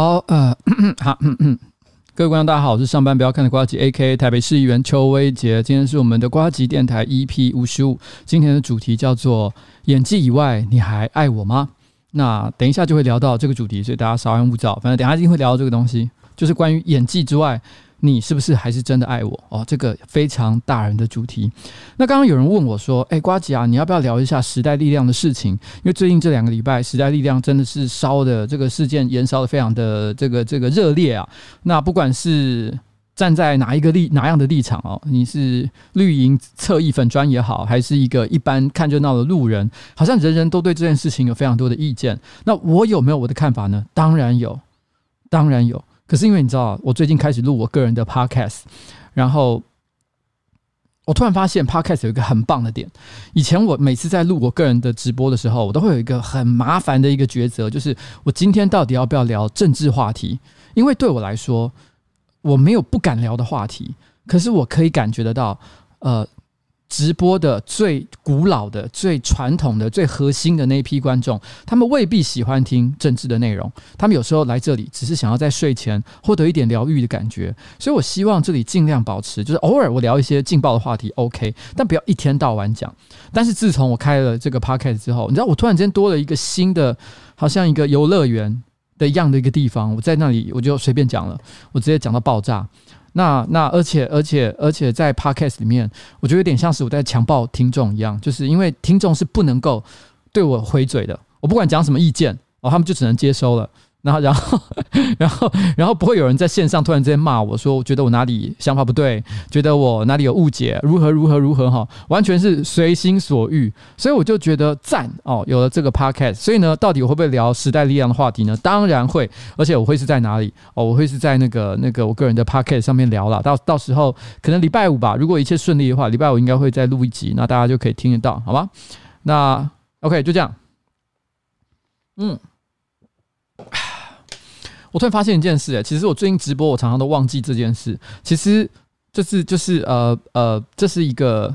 好，呃，好，嗯嗯，各位观众大家好，我是上班不要看的瓜吉，A.K.A. 台北市议员邱威杰。今天是我们的瓜吉电台 EP 五十五，今天的主题叫做演技以外，你还爱我吗？那等一下就会聊到这个主题，所以大家稍安勿躁。反正等下一定会聊到这个东西，就是关于演技之外。你是不是还是真的爱我哦？这个非常大人的主题。那刚刚有人问我说：“哎，瓜吉啊，你要不要聊一下时代力量的事情？因为最近这两个礼拜，时代力量真的是烧的这个事件燃烧的非常的这个这个热烈啊。那不管是站在哪一个立哪样的立场哦，你是绿营侧翼粉专也好，还是一个一般看热闹的路人，好像人人都对这件事情有非常多的意见。那我有没有我的看法呢？当然有，当然有。可是因为你知道，我最近开始录我个人的 podcast，然后我突然发现 podcast 有一个很棒的点。以前我每次在录我个人的直播的时候，我都会有一个很麻烦的一个抉择，就是我今天到底要不要聊政治话题？因为对我来说，我没有不敢聊的话题，可是我可以感觉得到，呃。直播的最古老的、最传统的、最核心的那一批观众，他们未必喜欢听政治的内容。他们有时候来这里，只是想要在睡前获得一点疗愈的感觉。所以我希望这里尽量保持，就是偶尔我聊一些劲爆的话题，OK，但不要一天到晚讲。但是自从我开了这个 Podcast 之后，你知道，我突然间多了一个新的，好像一个游乐园的一样的一个地方。我在那里，我就随便讲了，我直接讲到爆炸。那那而且而且而且在 Podcast 里面，我觉得有点像是我在强暴听众一样，就是因为听众是不能够对我回嘴的，我不管讲什么意见哦，他们就只能接收了。然后，然后，然后，然后不会有人在线上突然之间骂我说，我觉得我哪里想法不对，觉得我哪里有误解，如何如何如何哈，完全是随心所欲，所以我就觉得赞哦，有了这个 podcast，所以呢，到底我会不会聊时代力量的话题呢？当然会，而且我会是在哪里哦？我会是在那个那个我个人的 podcast 上面聊了，到到时候可能礼拜五吧，如果一切顺利的话，礼拜五应该会再录一集，那大家就可以听得到，好吗？那 OK，就这样，嗯。我突然发现一件事，哎，其实我最近直播，我常常都忘记这件事。其实就是就是呃呃，这是一个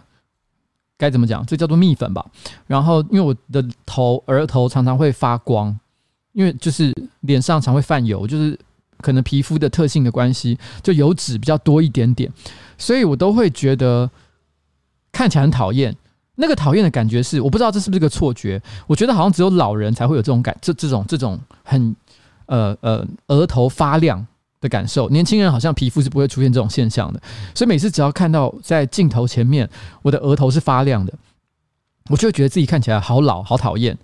该怎么讲？这叫做蜜粉吧。然后因为我的头额头常常会发光，因为就是脸上常会泛油，就是可能皮肤的特性的关系，就油脂比较多一点点，所以我都会觉得看起来很讨厌。那个讨厌的感觉是，我不知道这是不是个错觉。我觉得好像只有老人才会有这种感，这这种这种很。呃呃，额头发亮的感受，年轻人好像皮肤是不会出现这种现象的，所以每次只要看到在镜头前面，我的额头是发亮的，我就会觉得自己看起来好老、好讨厌。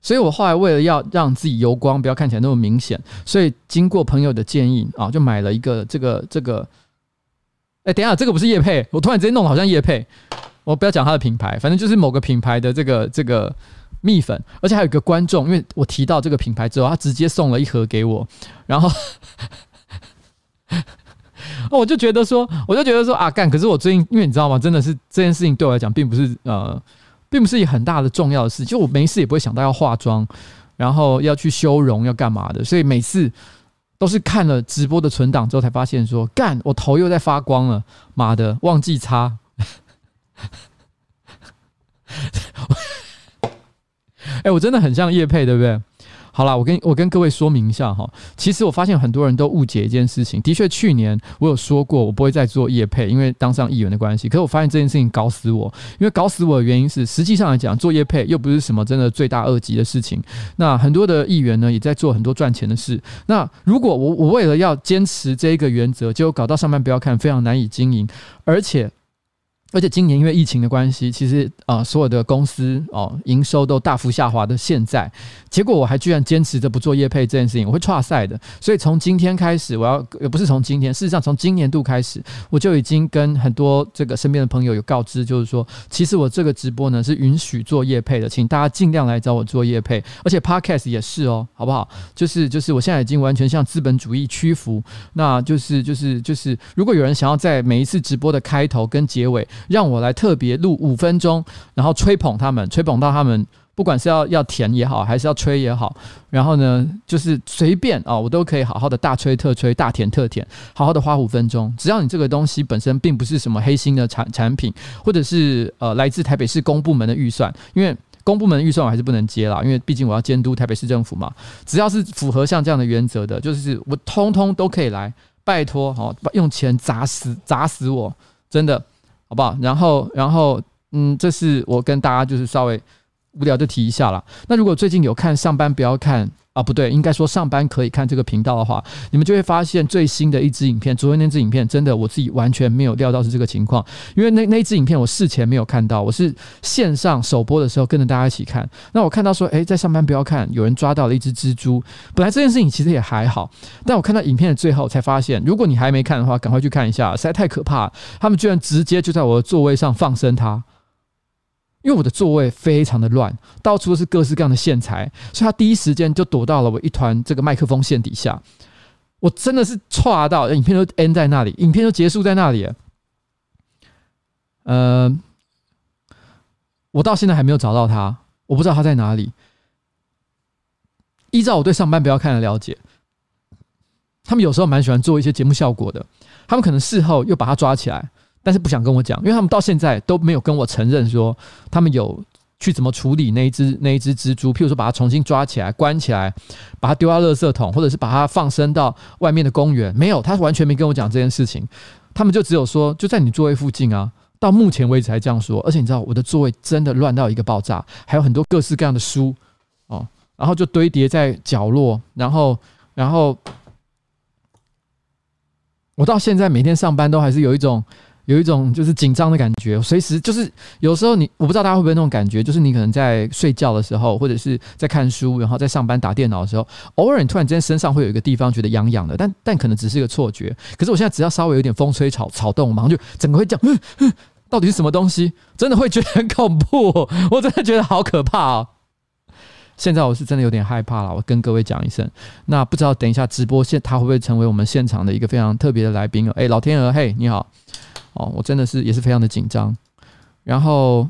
所以我后来为了要让自己油光不要看起来那么明显，所以经过朋友的建议啊，就买了一个这个这个。哎，等一下，这个不是叶配，我突然之间弄好像叶配，我不要讲它的品牌，反正就是某个品牌的这个这个。蜜粉，而且还有一个观众，因为我提到这个品牌之后，他直接送了一盒给我，然后，我就觉得说，我就觉得说啊，干！可是我最近，因为你知道吗？真的是这件事情对我来讲，并不是呃，并不是一很大的重要的事，就我没事也不会想到要化妆，然后要去修容，要干嘛的，所以每次都是看了直播的存档之后，才发现说，干，我头又在发光了，妈的，忘记擦。哎，我真的很像叶配，对不对？好啦，我跟我跟各位说明一下哈。其实我发现很多人都误解一件事情。的确，去年我有说过，我不会再做业配，因为当上议员的关系。可是我发现这件事情搞死我，因为搞死我的原因是，实际上来讲，做业配又不是什么真的罪大恶极的事情。那很多的议员呢，也在做很多赚钱的事。那如果我我为了要坚持这一个原则，结果搞到上班不要看，非常难以经营，而且。而且今年因为疫情的关系，其实啊、所有的公司哦，营收都大幅下滑的现在，结果我还居然坚持着不做业配这件事情，我会剉赛的。所以从今天开始，我要也不是从今天，事实上从今年度开始，我就已经跟很多这个身边的朋友有告知，就是说，其实我这个直播呢是允许做业配的，请大家尽量来找我做业配，而且 Podcast 也是哦，好不好？就是就是，我现在已经完全向资本主义屈服，那就是就是就是，如果有人想要在每一次直播的开头跟结尾。让我来特别录五分钟，然后吹捧他们，吹捧到他们不管是要要填也好，还是要吹也好，然后呢，就是随便啊、我都可以好好的大吹特吹，大填特填，好好的花五分钟。只要你这个东西本身并不是什么黑心的产产品，或者是呃来自台北市公部门的预算，因为公部门预算我还是不能接啦，因为毕竟我要监督台北市政府嘛。只要是符合像这样的原则的，就是我通通都可以来，拜托好、哦，用钱砸死砸死我，真的好不好？然后然后嗯，这是我跟大家就是稍微。无聊就提一下了。那如果最近有看上班不要看啊，不对，应该说上班可以看这个频道的话，你们就会发现最新的一支影片。昨天那支影片真的我自己完全没有料到是这个情况，因为那那支影片我事前没有看到，我是线上首播的时候跟着大家一起看。那我看到说，诶，在上班不要看，有人抓到了一只蜘蛛。本来这件事情其实也还好，但我看到影片的最后才发现，如果你还没看的话，赶快去看一下，实在太可怕。他们居然直接就在我的座位上放生它。因为我的座位非常的乱，到处都是各式各样的线材，所以他第一时间就躲到了我一团这个麦克风线底下。我真的是剉到，影片都 end 在那里，影片都结束在那里。呃，我到现在还没有找到他，我不知道他在哪里。依照我对上班不要看的了解，他们有时候蛮喜欢做一些节目效果的，他们可能事后又把他抓起来。但是不想跟我讲，因为他们到现在都没有跟我承认说他们有去怎么处理那一只那一只蜘蛛，譬如说把它重新抓起来关起来，把它丢到垃圾桶，或者是把它放生到外面的公园，没有，他完全没跟我讲这件事情。他们就只有说就在你座位附近啊，到目前为止还这样说。而且你知道我的座位真的乱到一个爆炸，还有很多各式各样的书哦，然后就堆叠在角落，然后然后我到现在每天上班都还是有一种。有一种就是紧张的感觉，随时就是有时候你我不知道大家会不会那种感觉，就是你可能在睡觉的时候，或者是在看书，然后在上班打电脑的时候，偶尔你突然之间身上会有一个地方觉得痒痒的，但但可能只是一个错觉。可是我现在只要稍微有点风吹草草动，马上就整个会这样，到底是什么东西？真的会觉得很恐怖，我真的觉得好可怕哦。现在我是真的有点害怕了，我跟各位讲一声。那不知道等一下直播现他会不会成为我们现场的一个非常特别的来宾？哎，老天鹅，嘿，你好。哦，我真的是也是非常的紧张，然后，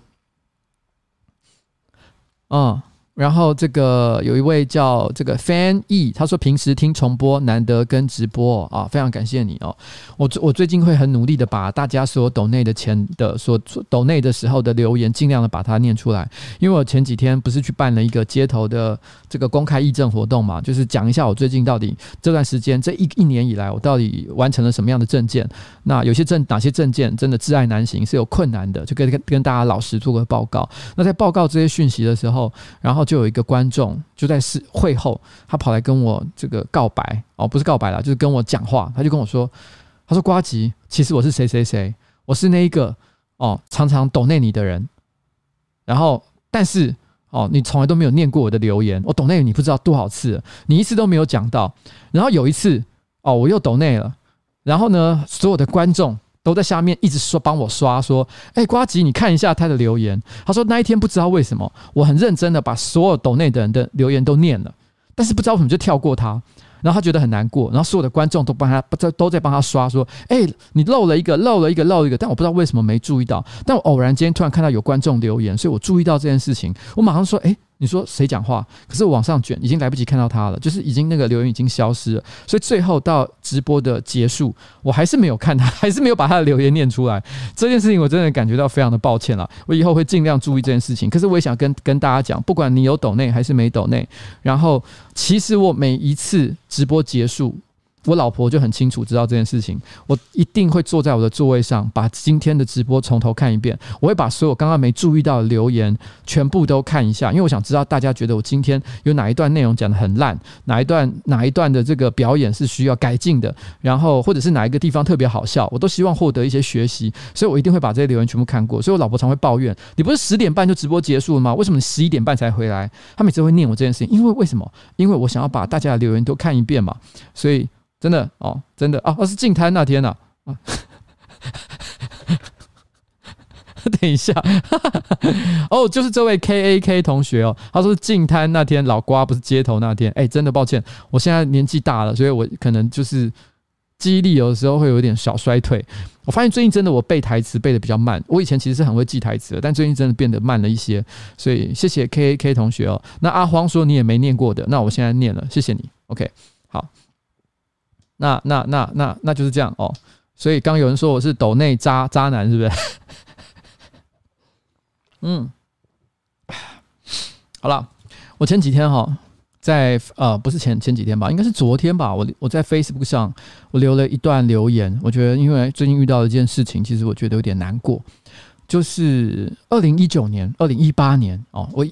嗯。然后这个有一位叫这个 Fan E，他说平时听重播难得跟直播啊，非常感谢你哦。我我最近会很努力的把大家所有抖内的钱的所抖内的时候的留言尽量的把它念出来，因为我前几天不是去办了一个街头的这个公开议政活动嘛，就是讲一下我最近到底这段时间这一一年以来我到底完成了什么样的证件。那有些证哪些证件真的挚爱难行是有困难的，就跟跟跟大家老实做个报告。那在报告这些讯息的时候，然后。就有一个观众就在是会后，他跑来跟我这个告白哦，不是告白啦，就是跟我讲话。他就跟我说：“他说瓜吉，其实我是谁谁谁，我是那一个哦，常常抖内你的人。然后，但是哦，你从来都没有念过我的留言，我抖内你不知道多少次，你一次都没有讲到。然后有一次哦，我又抖内了，然后呢，所有的观众。”都在下面一直说帮我刷说，哎，瓜吉，你看一下他的留言。他说那一天不知道为什么，我很认真的把所有抖内的人的留言都念了，但是不知道为什么就跳过他。然后他觉得很难过，然后所有的观众都帮他都都在帮他刷说，哎，你漏了一个，漏了一个，漏一个。但我不知道为什么没注意到，但我偶然间突然看到有观众留言，所以我注意到这件事情，我马上说，哎。你说谁讲话？可是我往上卷，已经来不及看到他了，就是已经那个留言已经消失了。所以最后到直播的结束，我还是没有看他，还是没有把他的留言念出来。这件事情我真的感觉到非常的抱歉了。我以后会尽量注意这件事情。可是我也想跟跟大家讲，不管你有抖内还是没抖内，然后其实我每一次直播结束。我老婆就很清楚知道这件事情，我一定会坐在我的座位上，把今天的直播从头看一遍。我会把所有刚刚没注意到的留言全部都看一下，因为我想知道大家觉得我今天有哪一段内容讲得很烂，哪一段哪一段的这个表演是需要改进的，然后或者是哪一个地方特别好笑，我都希望获得一些学习，所以我一定会把这些留言全部看过。所以我老婆常会抱怨：“你不是十点半就直播结束了吗？为什么你十一点半才回来？”她每次会念我这件事情，因为为什么？因为我想要把大家的留言都看一遍嘛，所以。真的哦，真的啊，那是净滩那天呐啊，等一下，哦，就是这位 K A K 同学哦，他说是净滩那天老瓜不是街头那天，哎，真的抱歉，我现在年纪大了，所以我可能就是记忆力有的时候会有点小衰退。我发现最近真的我背台词背得比较慢。我以前其实是很会记台词的，但最近真的变得慢了一些。所以谢谢 K A K 同学哦。那阿荒说你也没念过的，那我现在念了，谢谢你。OK，好。那那那那那就是这样哦。所以刚有人说我是抖内渣渣男，是不是？嗯，好了，我前几天哈。在呃，不是前前几天吧，应该是昨天吧。我我在 Facebook 上我留了一段留言，我觉得因为最近遇到一件事情，其实我觉得有点难过，就是二零一九年、二零一八年哦，我。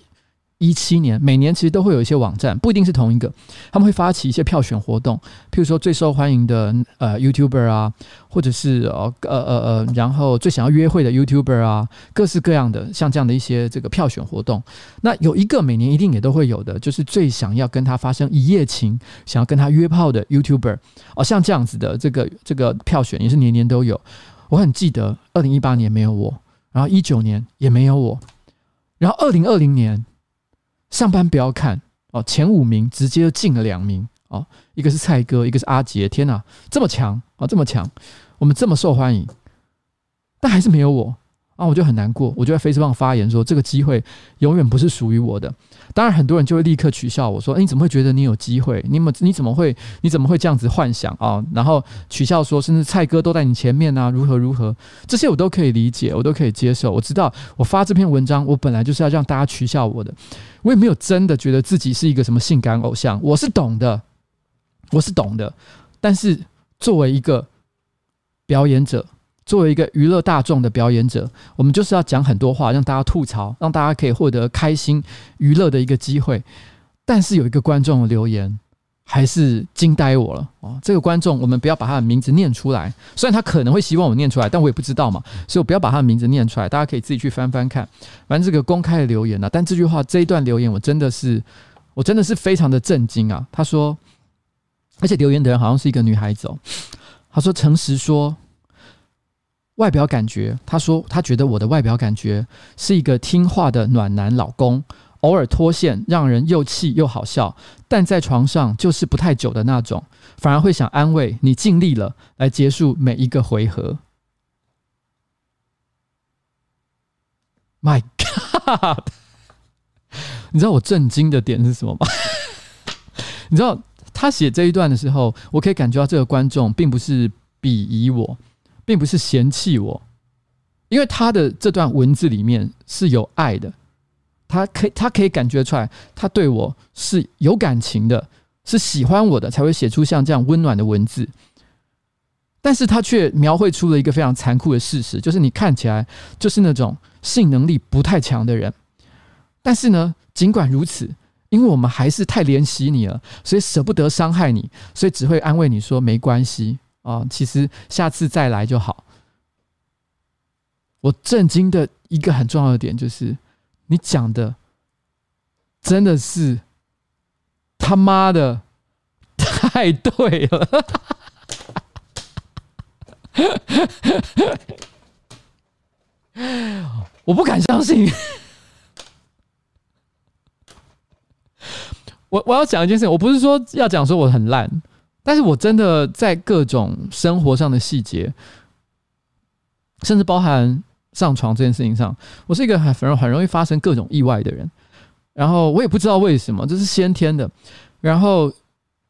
一七年，每年其实都会有一些网站，不一定是同一个，他们会发起一些票选活动，譬如说最受欢迎的呃 YouTuber 啊，或者是呃呃呃呃，然后最想要约会的 YouTuber 啊，各式各样的像这样的一些这个票选活动。那有一个每年一定也都会有的，就是最想要跟他发生一夜情，想要跟他约炮的 YouTuber 哦，像这样子的这个这个票选也是年年都有。我很记得，二零一八年没有我，然后一九年也没有我，然后二零二零年。上班不要看哦，前五名直接进了两名哦，一个是蔡哥，一个是阿杰，天哪，这么强啊，这么强，我们这么受欢迎，但还是没有我。啊，我就很难过，我就在 Facebook 上发言说，这个机会永远不是属于我的。当然，很多人就会立刻取笑我说：“诶，你怎么会觉得你有机会？你怎你怎么会你怎么会这样子幻想啊？”然后取笑说，甚至蔡哥都在你前面啊，如何如何，这些我都可以理解，我都可以接受。我知道我发这篇文章，我本来就是要让大家取笑我的，我也没有真的觉得自己是一个什么性感偶像，我是懂的，我是懂的。但是作为一个表演者。作为一个娱乐大众的表演者，我们就是要讲很多话，让大家吐槽，让大家可以获得开心娱乐的一个机会。但是有一个观众留言还是惊呆我了哦！这个观众，我们不要把他的名字念出来，虽然他可能会希望我念出来，但我也不知道嘛，所以我不要把他的名字念出来。大家可以自己去翻翻看，反正这个公开的留言呢、啊。但这句话这一段留言，我真的是，我真的是非常的震惊啊！他说，而且留言的人好像是一个女孩子哦。他说：“诚实说。”外表感觉，他说他觉得我的外表感觉是一个听话的暖男老公，偶尔脱线让人又气又好笑，但在床上就是不太久的那种，反而会想安慰你尽力了，来结束每一个回合。My God，你知道我震惊的点是什么吗？你知道他写这一段的时候，我可以感觉到这个观众并不是鄙夷我。并不是嫌弃我，因为他的这段文字里面是有爱的，他可以他可以感觉出来，他对我是有感情的，是喜欢我的，才会写出像这样温暖的文字。但是他却描绘出了一个非常残酷的事实，就是你看起来就是那种性能力不太强的人。但是呢，尽管如此，因为我们还是太怜惜你了，所以舍不得伤害你，所以只会安慰你说没关系。啊、其实下次再来就好。我震惊的一个很重要的点就是，你讲的真的是他妈的太对了，我不敢相信。我我要讲一件事情，我不是说要讲说我很烂。但是我真的在各种生活上的细节，甚至包含上床这件事情上，我是一个很很很容易发生各种意外的人。然后我也不知道为什么，这是先天的。然后，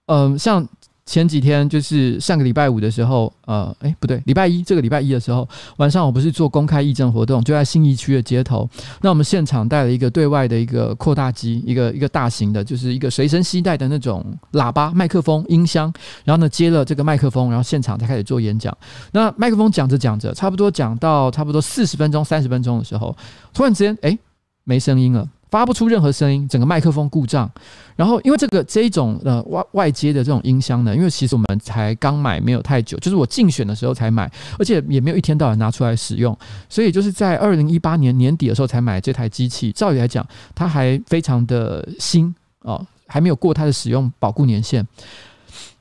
嗯、像。前几天就是上个礼拜五的时候，呃，诶，不对，礼拜一这个礼拜一的时候晚上，我不是做公开义诊活动，就在信义区的街头。那我们现场带了一个对外的一个扩大机，一个一个大型的，就是一个随身携带的那种喇叭、麦克风、音箱。然后呢，接了这个麦克风，然后现场才开始做演讲。那麦克风讲着讲着，差不多讲到差不多四十分钟、三十分钟的时候，突然之间，诶，没声音了。发不出任何声音，整个麦克风故障。然后，因为这个这一种呃外外接的这种音箱呢，因为其实我们才刚买没有太久，就是我竞选的时候才买，而且也没有一天到晚拿出来使用，所以就是在二零一八年年底的时候才买这台机器。照理来讲，它还非常的新哦，还没有过它的使用保固年限。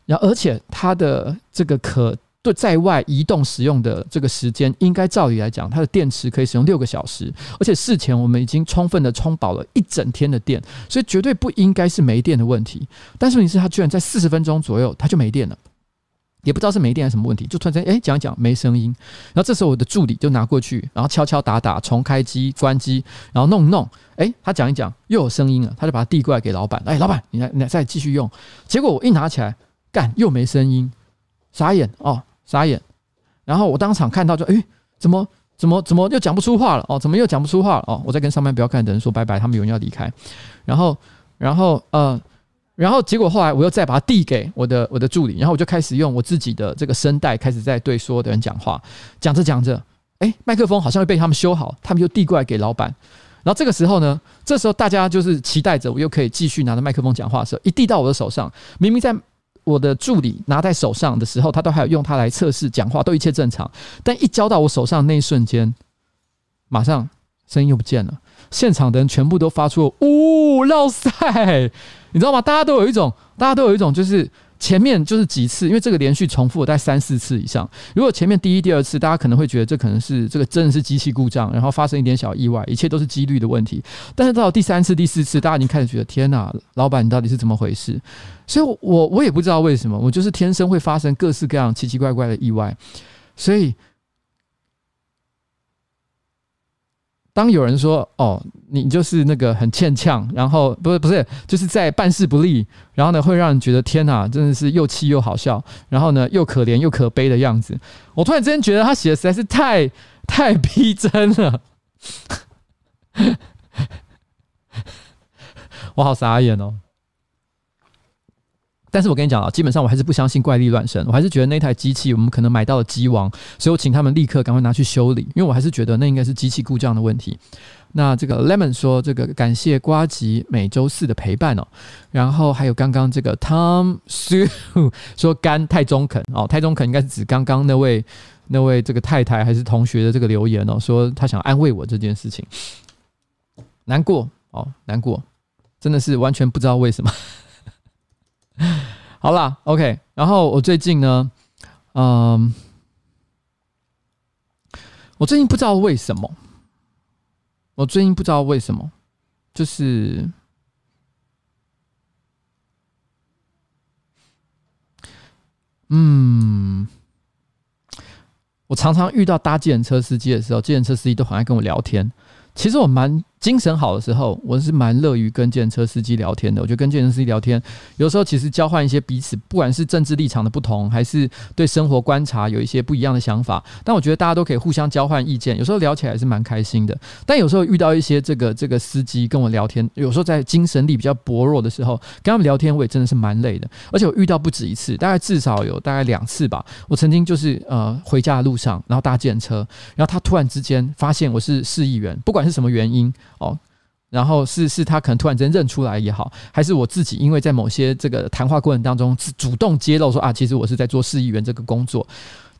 然后，而且它的这个可。对，在外移动使用的这个时间，应该照理来讲，它的电池可以使用六个小时，而且事前我们已经充分的充饱了一整天的电，所以绝对不应该是没电的问题。但是问题是，它居然在四十分钟左右，它就没电了。也不知道是没电还是什么问题，就突然间哎讲一讲没声音，然后这时候我的助理就拿过去，然后敲敲打打重开机关机，然后弄弄，哎他讲一讲又有声音了，他就把它递过来给老板，哎老板你来你来再继续用，结果我一拿起来干又没声音，傻眼哦傻眼，然后我当场看到就哎怎么怎么怎么又讲不出话了哦怎么又讲不出话了哦我在跟上班不要看的人说拜拜，他们有人要离开，然后然后呃。然后结果后来我又再把它递给我的我的助理，然后我就开始用我自己的这个声带开始在对所有的人讲话，讲着讲着，哎，麦克风好像会被他们修好，他们就递过来给老板。然后这个时候呢，这时候大家就是期待着我又可以继续拿着麦克风讲话的时候，一递到我的手上，明明在我的助理拿在手上的时候，他都还有用它来测试讲话，都一切正常。但一交到我手上那一瞬间，马上声音又不见了，现场的人全部都发出呜，老塞。你知道吗？大家都有一种，大家都有一种，就是前面就是几次，因为这个连续重复了大概三四次以上。如果前面第一、第二次，大家可能会觉得这可能是这个真的是机器故障，然后发生一点小意外，一切都是几率的问题。但是到第三次、第四次，大家已经开始觉得天哪，老板你到底是怎么回事？所以我我也不知道为什么，我就是天生会发生各式各样奇奇怪怪的意外，所以。当有人说：“哦，你就是那个很欠呛，然后不是不是，就是在办事不力，然后呢，会让人觉得天哪，真的是又气又好笑，然后呢，又可怜又可悲的样子。”我突然之间觉得他写的实在是太太逼真了，我好傻眼哦。但是我跟你讲啊，基本上我还是不相信怪力乱神，我还是觉得那台机器我们可能买到了机王，所以我请他们立刻赶快拿去修理，因为我还是觉得那应该是机器故障的问题。那这个 Lemon 说，这个感谢呱吉每周四的陪伴哦，然后还有刚刚这个 Tom Sue 说肝太中肯哦，太中肯应该是指刚刚那位那位这个太太还是同学的这个留言哦，说他想安慰我这件事情，难过哦，难过，真的是完全不知道为什么。好啦，OK。然后我最近呢，嗯，我最近不知道为什么，我最近不知道为什么，就是，嗯，我常常遇到搭计程车司机的时候，计程车司机都很爱跟我聊天。其实我蛮。精神好的时候，我是蛮乐于跟计程车司机聊天的。我觉得跟计程车司机聊天，有时候其实交换一些彼此，不管是政治立场的不同，还是对生活观察有一些不一样的想法。但我觉得大家都可以互相交换意见，有时候聊起来是蛮开心的。但有时候遇到一些这个这个司机跟我聊天，有时候在精神力比较薄弱的时候，跟他们聊天，我也真的是蛮累的。而且我遇到不止一次，大概至少有大概两次吧。我曾经就是呃回家的路上，然后搭计程车，然后他突然之间发现我是市议员，不管是什么原因哦。然后是是他可能突然间认出来也好，还是我自己因为在某些这个谈话过程当中主动揭露说啊，其实我是在做市议员这个工作。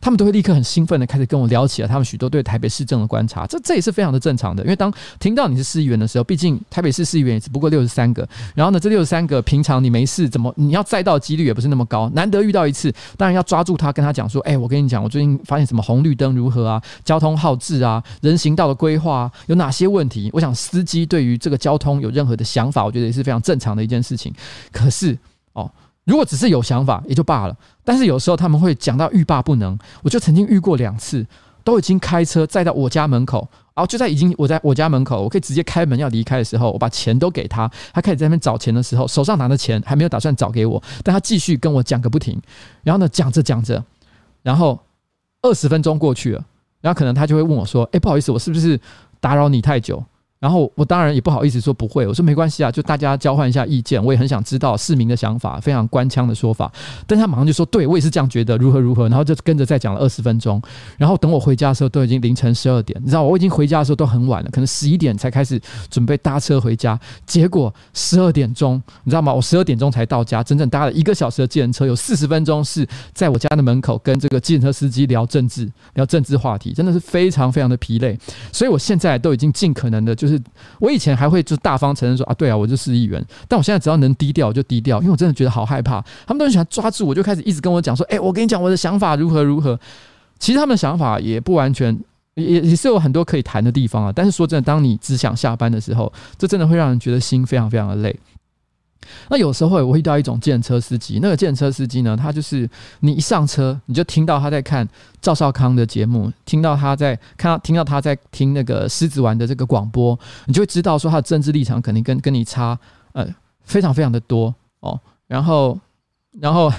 他们都会立刻很兴奋的开始跟我聊起了他们许多对台北市政的观察，这这也是非常的正常的。因为当听到你是市议员的时候，毕竟台北市市议员也只不过六十三个，然后呢，这六十三个平常你没事怎么你要载到几率也不是那么高，难得遇到一次，当然要抓住他，跟他讲说，哎，我跟你讲，我最近发现什么红绿灯如何啊，交通号志啊，人行道的规划啊，有哪些问题？我想司机对于这个交通有任何的想法，我觉得也是非常正常的一件事情。可是哦。如果只是有想法也就罢了，但是有时候他们会讲到欲罢不能。我就曾经遇过两次，都已经开车载到我家门口，然后就在已经我在我家门口，我可以直接开门要离开的时候，我把钱都给他，他开始在那边找钱的时候，手上拿着钱还没有打算找给我，但他继续跟我讲个不停。然后呢，讲着讲着，然后二十分钟过去了，然后可能他就会问我说：“诶，不好意思，我是不是打扰你太久？”然后我当然也不好意思说不会，我说没关系啊，就大家交换一下意见，我也很想知道市民的想法，非常官腔的说法。但他马上就说，对，我也是这样觉得，如何如何，然后就跟着再讲了二十分钟。然后等我回家的时候，都已经凌晨十二点，你知道我已经回家的时候都很晚了，可能十一点才开始准备搭车回家。结果十二点钟，你知道吗？我十二点钟才到家，整整搭了一个小时的计程车，有四十分钟是在我家的门口跟这个计程车司机聊政治，聊政治话题，真的是非常非常的疲累。所以我现在都已经尽可能的，就是。我以前还会就大方承认说啊，对啊，我就是议员。但我现在只要能低调就低调，因为我真的觉得好害怕。他们都很喜欢抓住我，就开始一直跟我讲说，哎，我跟你讲我的想法如何如何。其实他们的想法也不完全，也也是有很多可以谈的地方啊。但是说真的，当你只想下班的时候，这真的会让人觉得心非常非常的累。那有时候我会遇到一种见车司机，那个见车司机呢，他就是你一上车，你就听到他在看赵少康的节目，听到他在看到听到他在听那个狮子丸的这个广播，你就会知道说他的政治立场肯定跟跟你差呃非常非常的多哦。然后，然后，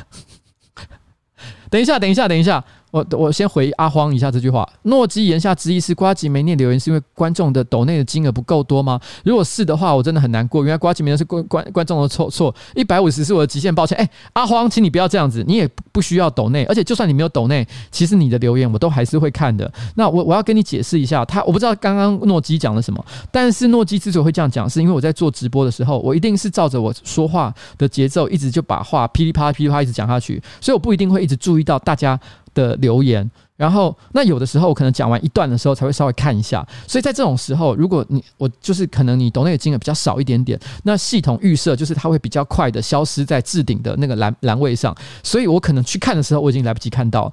等一下，等一下，等一下。我我先回阿荒一下这句话。诺基言下之意是瓜吉没念留言，是因为观众的抖内的金额不够多吗？如果是的话，我真的很难过。原来瓜吉没念是观观观众的错错，一百五十是我的极限，抱歉。哎、阿荒，请你不要这样子，你也不需要抖内，而且就算你没有抖内，其实你的留言我都还是会看的。那我我要跟你解释一下，他我不知道刚刚诺基讲了什么，但是诺基之所以会这样讲，是因为我在做直播的时候，我一定是照着我说话的节奏，一直就把话噼里啪啦噼里啪啦一直讲下去，所以我不一定会一直注意到大家的留言，然后那有的时候我可能讲完一段的时候才会稍微看一下，所以在这种时候，如果你我就是可能你懂那个金额比较少一点点，那系统预设就是它会比较快的消失在置顶的那个栏栏位上，所以我可能去看的时候我已经来不及看到，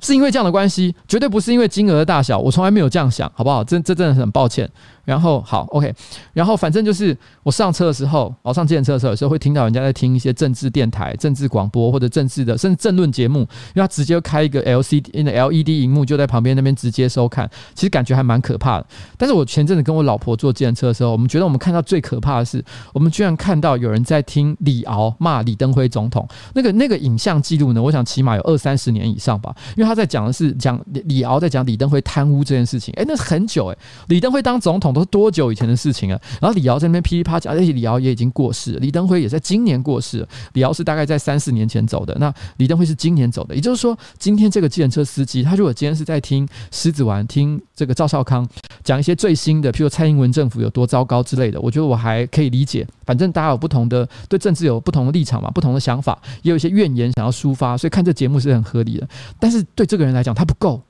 是因为这样的关系，绝对不是因为金额的大小，我从来没有这样想，好不好？这这真的很抱歉。然后好，OK，然后反正就是我上车的时候，我上计程车的时候，有时候会听到人家在听一些政治电台、政治广播或者政治的，甚至政论节目，因为他直接开一个 LCD 的 LED 荧幕，就在旁边那边直接收看，其实感觉还蛮可怕的。但是我前阵子跟我老婆坐计程车的时候，我们觉得我们看到最可怕的是，我们居然看到有人在听李敖骂李登辉总统，那个那个影像记录呢，我想起码有二三十年以上吧，因为他在讲的是讲李敖在讲李登辉贪污这件事情，哎，那是很久诶，李登辉当总统。都是多久以前的事情了？然后李敖在那边噼里啪啦，而且李敖也已经过世，李登辉也在今年过世。李敖是大概在三四年前走的，那李登辉是今年走的。也就是说，今天这个计程车司机，他如果今天是在听狮子丸，听这个赵少康讲一些最新的，譬如蔡英文政府有多糟糕之类的，我觉得我还可以理解。反正大家有不同的对政治有不同的立场嘛，不同的想法，也有一些怨言想要抒发，所以看这节目是很合理的。但是对这个人来讲，他不够。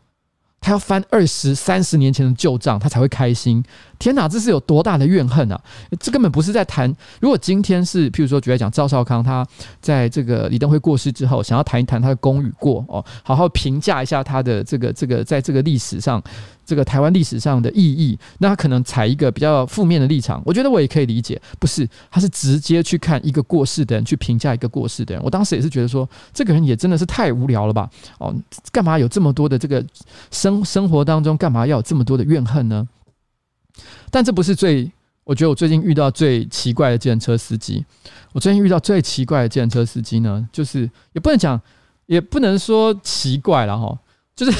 他要翻二十三十年前的旧账，他才会开心。天哪，这是有多大的怨恨啊！这根本不是在谈。如果今天是，譬如说，举例讲，赵少康他在这个李登辉过世之后，想要谈一谈他的功与过哦，好好评价一下他的这个这个在这个历史上。这个台湾历史上的意义，那他可能采一个比较负面的立场，我觉得我也可以理解。不是，他是直接去看一个过世的人，去评价一个过世的人。我当时也是觉得说，这个人也真的是太无聊了吧？哦，干嘛有这么多的这个生生活当中，干嘛要有这么多的怨恨呢？但这不是最，我觉得我最近遇到最奇怪的计程车司机。我最近遇到最奇怪的计程车司机呢，就是也不能讲，也不能说奇怪了哈，就是。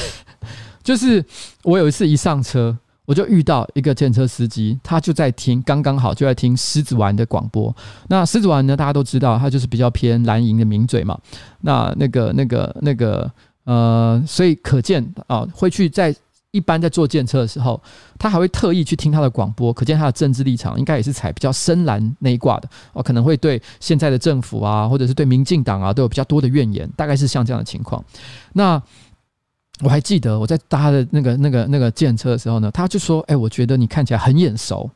就是我有一次一上车，我就遇到一个计程车司机，他就在听，刚刚好就在听狮子丸的广播。那狮子丸呢，大家都知道，他就是比较偏蓝营的名嘴嘛。那那个、那个、那个，呃，所以可见啊，会去在一般在坐计程车的时候，他还会特意去听他的广播，可见他的政治立场应该也是采比较深蓝那一挂的哦，可能会对现在的政府啊，或者是对民进党啊，都有比较多的怨言，大概是像这样的情况。那。我还记得我在搭的那个、那个、那个计程车的时候呢，他就说：“哎，我觉得你看起来很眼熟，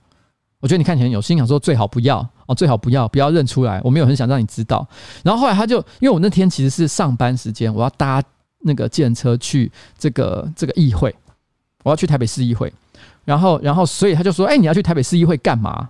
我觉得你看起来很有心，想说最好不要哦，最好不要，不要认出来，我没有很想让你知道。”然后后来他就因为我那天其实是上班时间，我要搭那个计程车去这个这个议会，我要去台北市议会，然后然后所以他就说：“哎，你要去台北市议会干嘛？”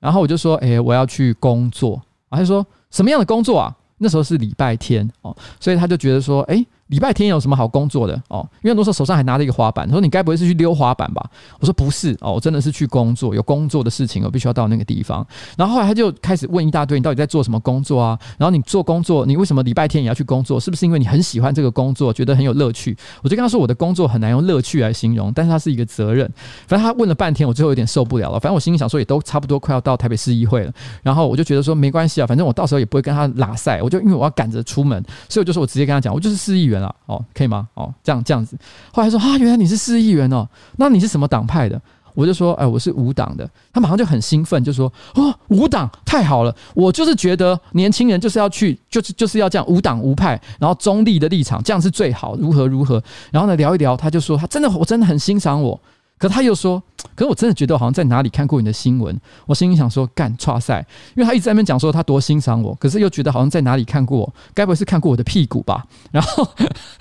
然后我就说：“哎，我要去工作。”他就说：“什么样的工作啊？”那时候是礼拜天哦，所以他就觉得说：“哎。”礼拜天有什么好工作的哦？因为很多时候手上还拿着一个滑板，他说：“你该不会是去溜滑板吧？”我说：“不是哦，我真的是去工作，有工作的事情，我必须要到那个地方。”然后后来他就开始问一大堆：“你到底在做什么工作啊？然后你做工作，你为什么礼拜天也要去工作？是不是因为你很喜欢这个工作，觉得很有乐趣？”我就跟他说：“我的工作很难用乐趣来形容，但是它是一个责任。”反正他问了半天，我最后有点受不了了。反正我心里想说，也都差不多快要到台北市议会了。然后我就觉得说没关系啊，反正我到时候也不会跟他拉赛。我就因为我要赶着出门，所以我就说我直接跟他讲，我就是市议员啊哦，可以吗？哦，这样这样子，后来说啊，原来你是市议员哦，那你是什么党派的？我就说，哎，我是无党的。他马上就很兴奋，就说，哦，无党太好了，我就是觉得年轻人就是要去，就是就是要这样无党无派，然后中立的立场，这样是最好，如何如何。然后呢，聊一聊，他就说，他真的，我真的很欣赏我。可他又说，可是我真的觉得好像在哪里看过你的新闻。我心里想说，干差赛，因为他一直在那边讲说他多欣赏我，可是又觉得好像在哪里看过，该不会是看过我的屁股吧？然后，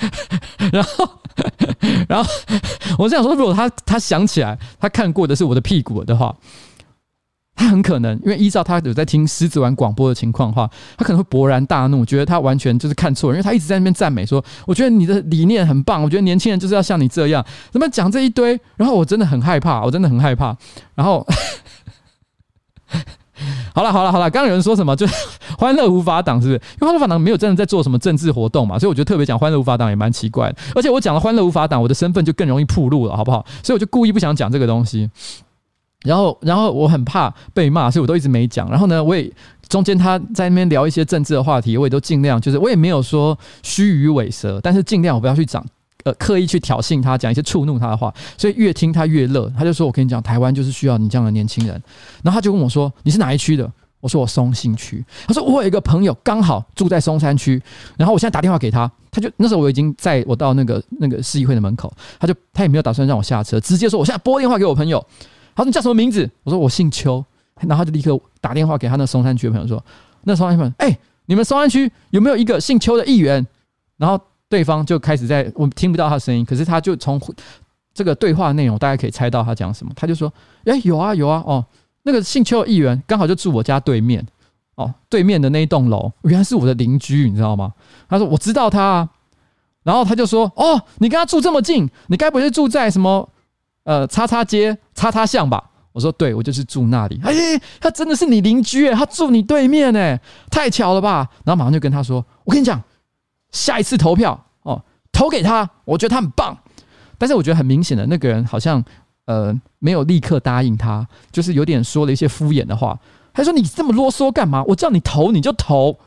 然后，然后，我这样说，如果他他想起来他看过的是我的屁股的话，他很可能，因为依照他有在听狮子丸广播的情况的话，他可能会勃然大怒，觉得他完全就是看错，因为他一直在那边赞美说：“我觉得你的理念很棒，我觉得年轻人就是要像你这样。”怎么讲这一堆？然后我真的很害怕，我真的很害怕。然后，好了好了好了，刚刚有人说什么？就欢乐无法党是不是？因为欢乐无法党没有真的在做什么政治活动嘛，所以我觉得特别讲欢乐无法党也蛮奇怪的。而且我讲了欢乐无法党，我的身份就更容易暴露了，好不好？所以我就故意不想讲这个东西。然后，然后我很怕被骂，所以我都一直没讲。然后呢，我也中间他在那边聊一些政治的话题，我也都尽量就是我也没有说虚与委蛇，但是尽量我不要去讲 呃刻意去挑衅他，讲一些触怒他的话。所以越听他越乐，他就说：“我跟你讲，台湾就是需要你这样的年轻人。”然后他就问我说：“你是哪一区的？”我说：“我松信区。”他说：“我有一个朋友刚好住在松山区，然后我现在打电话给他，他就那时候我已经在我到那个那个市议会的门口，他就他也没有打算让我下车，直接说：我现在拨电话给我朋友。”他说：“你叫什么名字？”我说：“我姓邱。”然后他就立刻打电话给他那松山区的朋友说：“那松山区，哎，你们松山区有没有一个姓邱的议员？”然后对方就开始在我听不到他的声音，可是他就从这个对话内容，大家可以猜到他讲什么。他就说：“哎，有啊，有啊，哦，那个姓邱的议员刚好就住我家对面，哦，对面的那一栋楼，原来是我的邻居，你知道吗？”他说：“我知道他啊。”然后他就说：“哦，你跟他住这么近，你该不会是住在什么？”呃，叉叉街，叉叉巷吧。我说对，我就是住那里。哎，他真的是你邻居哎，他住你对面哎，太巧了吧？然后马上就跟他说：“我跟你讲，下一次投票哦，投给他，我觉得他很棒。”但是我觉得很明显的，那个人好像呃没有立刻答应他，就是有点说了一些敷衍的话。他说：“你这么啰嗦干嘛？我叫你投你就投。”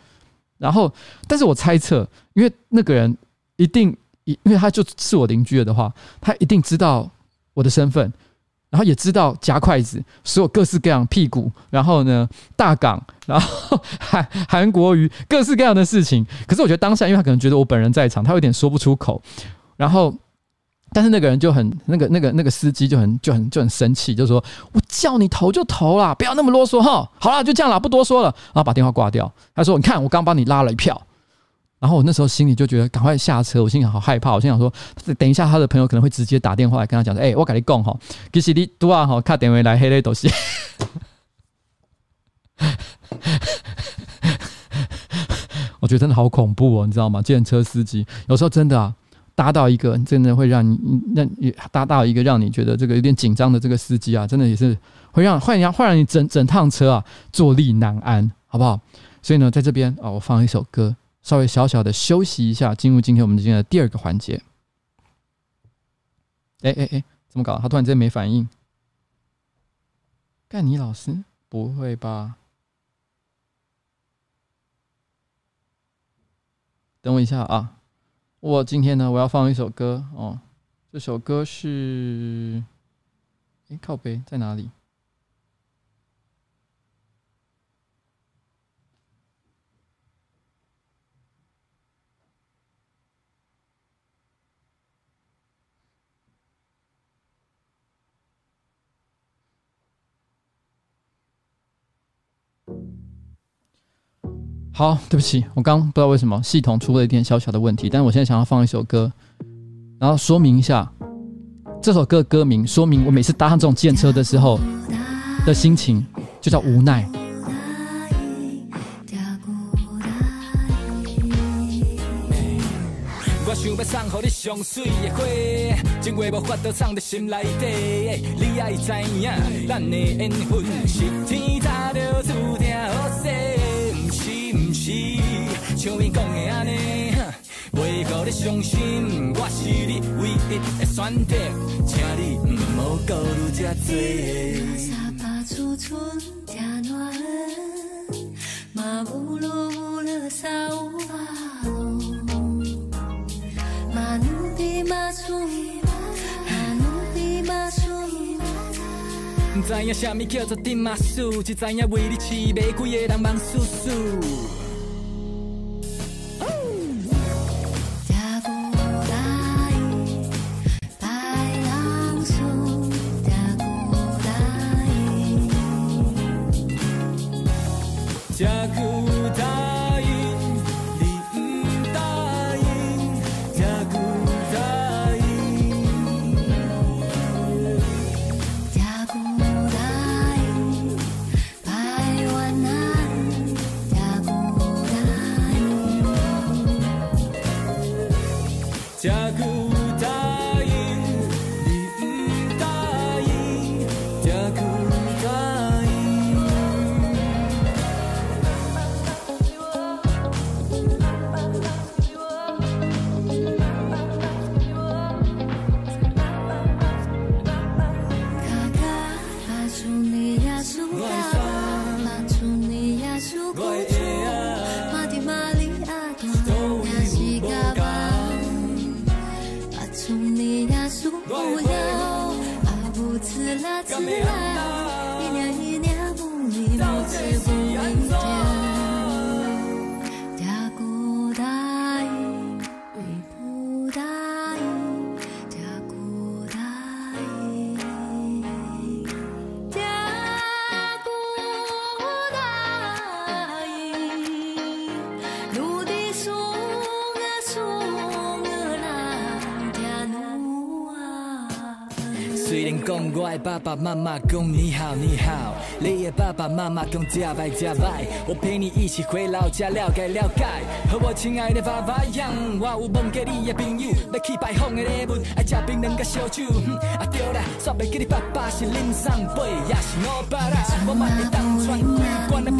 然后，但是我猜测，因为那个人一定，因为他就是我邻居了的话，他一定知道。我的身份，然后也知道夹筷子，所有各式各样屁股，然后呢大港，然后 韩韩国瑜，各式各样的事情。可是我觉得当下，因为他可能觉得我本人在场，他有点说不出口。然后，但是那个人就很那个那个那个司机就很就很就很生气，就说：“我叫你投就投啦，不要那么啰嗦哈。好了，就这样了，不多说了。”然后把电话挂掉。他说：“你看，我刚帮你拉了一票。”然后我那时候心里就觉得赶快下车，我心里好害怕。我心想说，等一下他的朋友可能会直接打电话来跟他讲说：“哎，我跟你讲哈，其实你都啊哈，卡电话来黑嘞东西。” 我觉得真的好恐怖哦，你知道吗？计程车司机有时候真的啊，搭到一个真的会让你让你搭到一个让你觉得这个有点紧张的这个司机啊，真的也是会让会让会让你整整趟车啊坐立难安，好不好？所以呢，在这边啊，我放一首歌。稍微小小的休息一下，进入今天我们今天的第二个环节。哎哎哎，怎么搞？他突然之间没反应。干你老师？不会吧？等我一下啊！我今天呢，我要放一首歌哦。这首歌是……哎，靠背在哪里？好，对不起，我刚不知道为什么系统出了一点小小的问题，但是我现在想要放一首歌，然后说明一下这首歌歌名，说明我每次搭上这种计程车的时候的心情，就叫无奈。我想要送给你上水的花，情话无法度藏在心内底，你爱知影，咱的缘分是天像伊讲的安尼，袂互你伤心，我是你唯一的选择，请你毋好顾虑这多。沙发储存加暖，马乌鲁乌勒沙乌巴鲁，马努比马苏，马努比马苏。唔知影啥物叫做顶马苏，只知影为你饲袂规个人忙叔叔。爸爸妈妈公你好你好，你的爸爸妈妈公加拜加拜，我陪你一起回老家了解了解。和我亲爱的爸爸一样，我有问过你的朋友，要去拜访的礼物，爱吃槟榔甲烧酒。啊对啦，煞袂记你爸爸是林桑贝，也是我爸啦，我嘛会当穿贵关的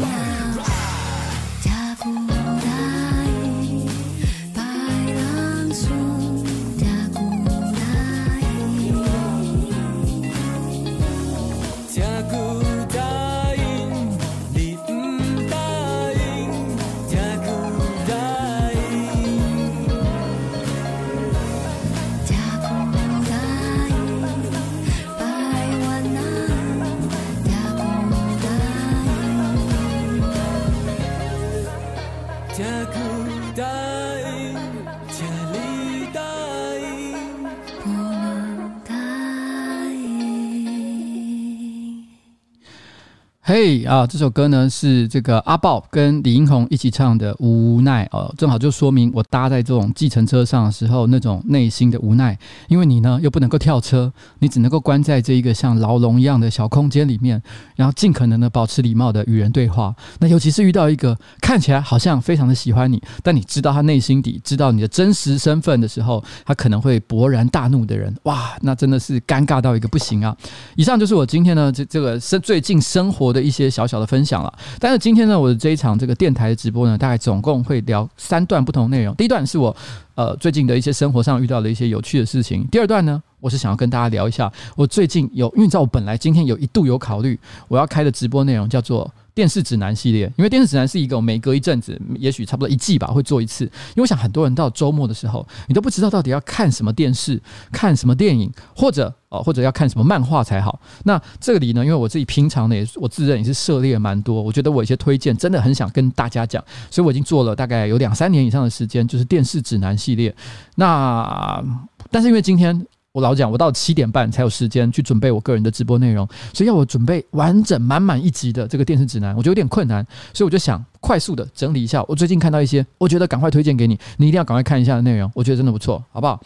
嘿、啊，这首歌呢是这个阿爆跟李英宏一起唱的《无奈》哦，正好就说明我搭在这种计程车上的时候那种内心的无奈，因为你呢又不能够跳车，你只能够关在这一个像牢笼一样的小空间里面，然后尽可能的保持礼貌的与人对话。那尤其是遇到一个看起来好像非常的喜欢你，但你知道他内心底知道你的真实身份的时候，他可能会勃然大怒的人，哇，那真的是尴尬到一个不行啊！以上就是我今天呢这这个生最近生活的一些小小的分享了，但是今天呢，我的这一场这个电台的直播呢，大概总共会聊三段不同内容。第一段是我呃最近的一些生活上遇到的一些有趣的事情。第二段呢，我是想要跟大家聊一下我最近有，因为你知道我本来今天有一度有考虑我要开的直播内容叫做。电视指南系列，因为电视指南是一个每隔一阵子，也许差不多一季吧，会做一次。因为我想很多人到周末的时候，你都不知道到底要看什么电视、看什么电影，或者哦，或者要看什么漫画才好。那这里呢，因为我自己平常呢，也我自认也是涉猎蛮多，我觉得我一些推荐真的很想跟大家讲，所以我已经做了大概有两三年以上的时间，就是电视指南系列。那但是因为今天。我老讲，我到七点半才有时间去准备我个人的直播内容，所以要我准备完整满满一集的这个电视指南，我觉得有点困难，所以我就想快速的整理一下。我最近看到一些，我觉得赶快推荐给你，你一定要赶快看一下的内容，我觉得真的不错，好不好？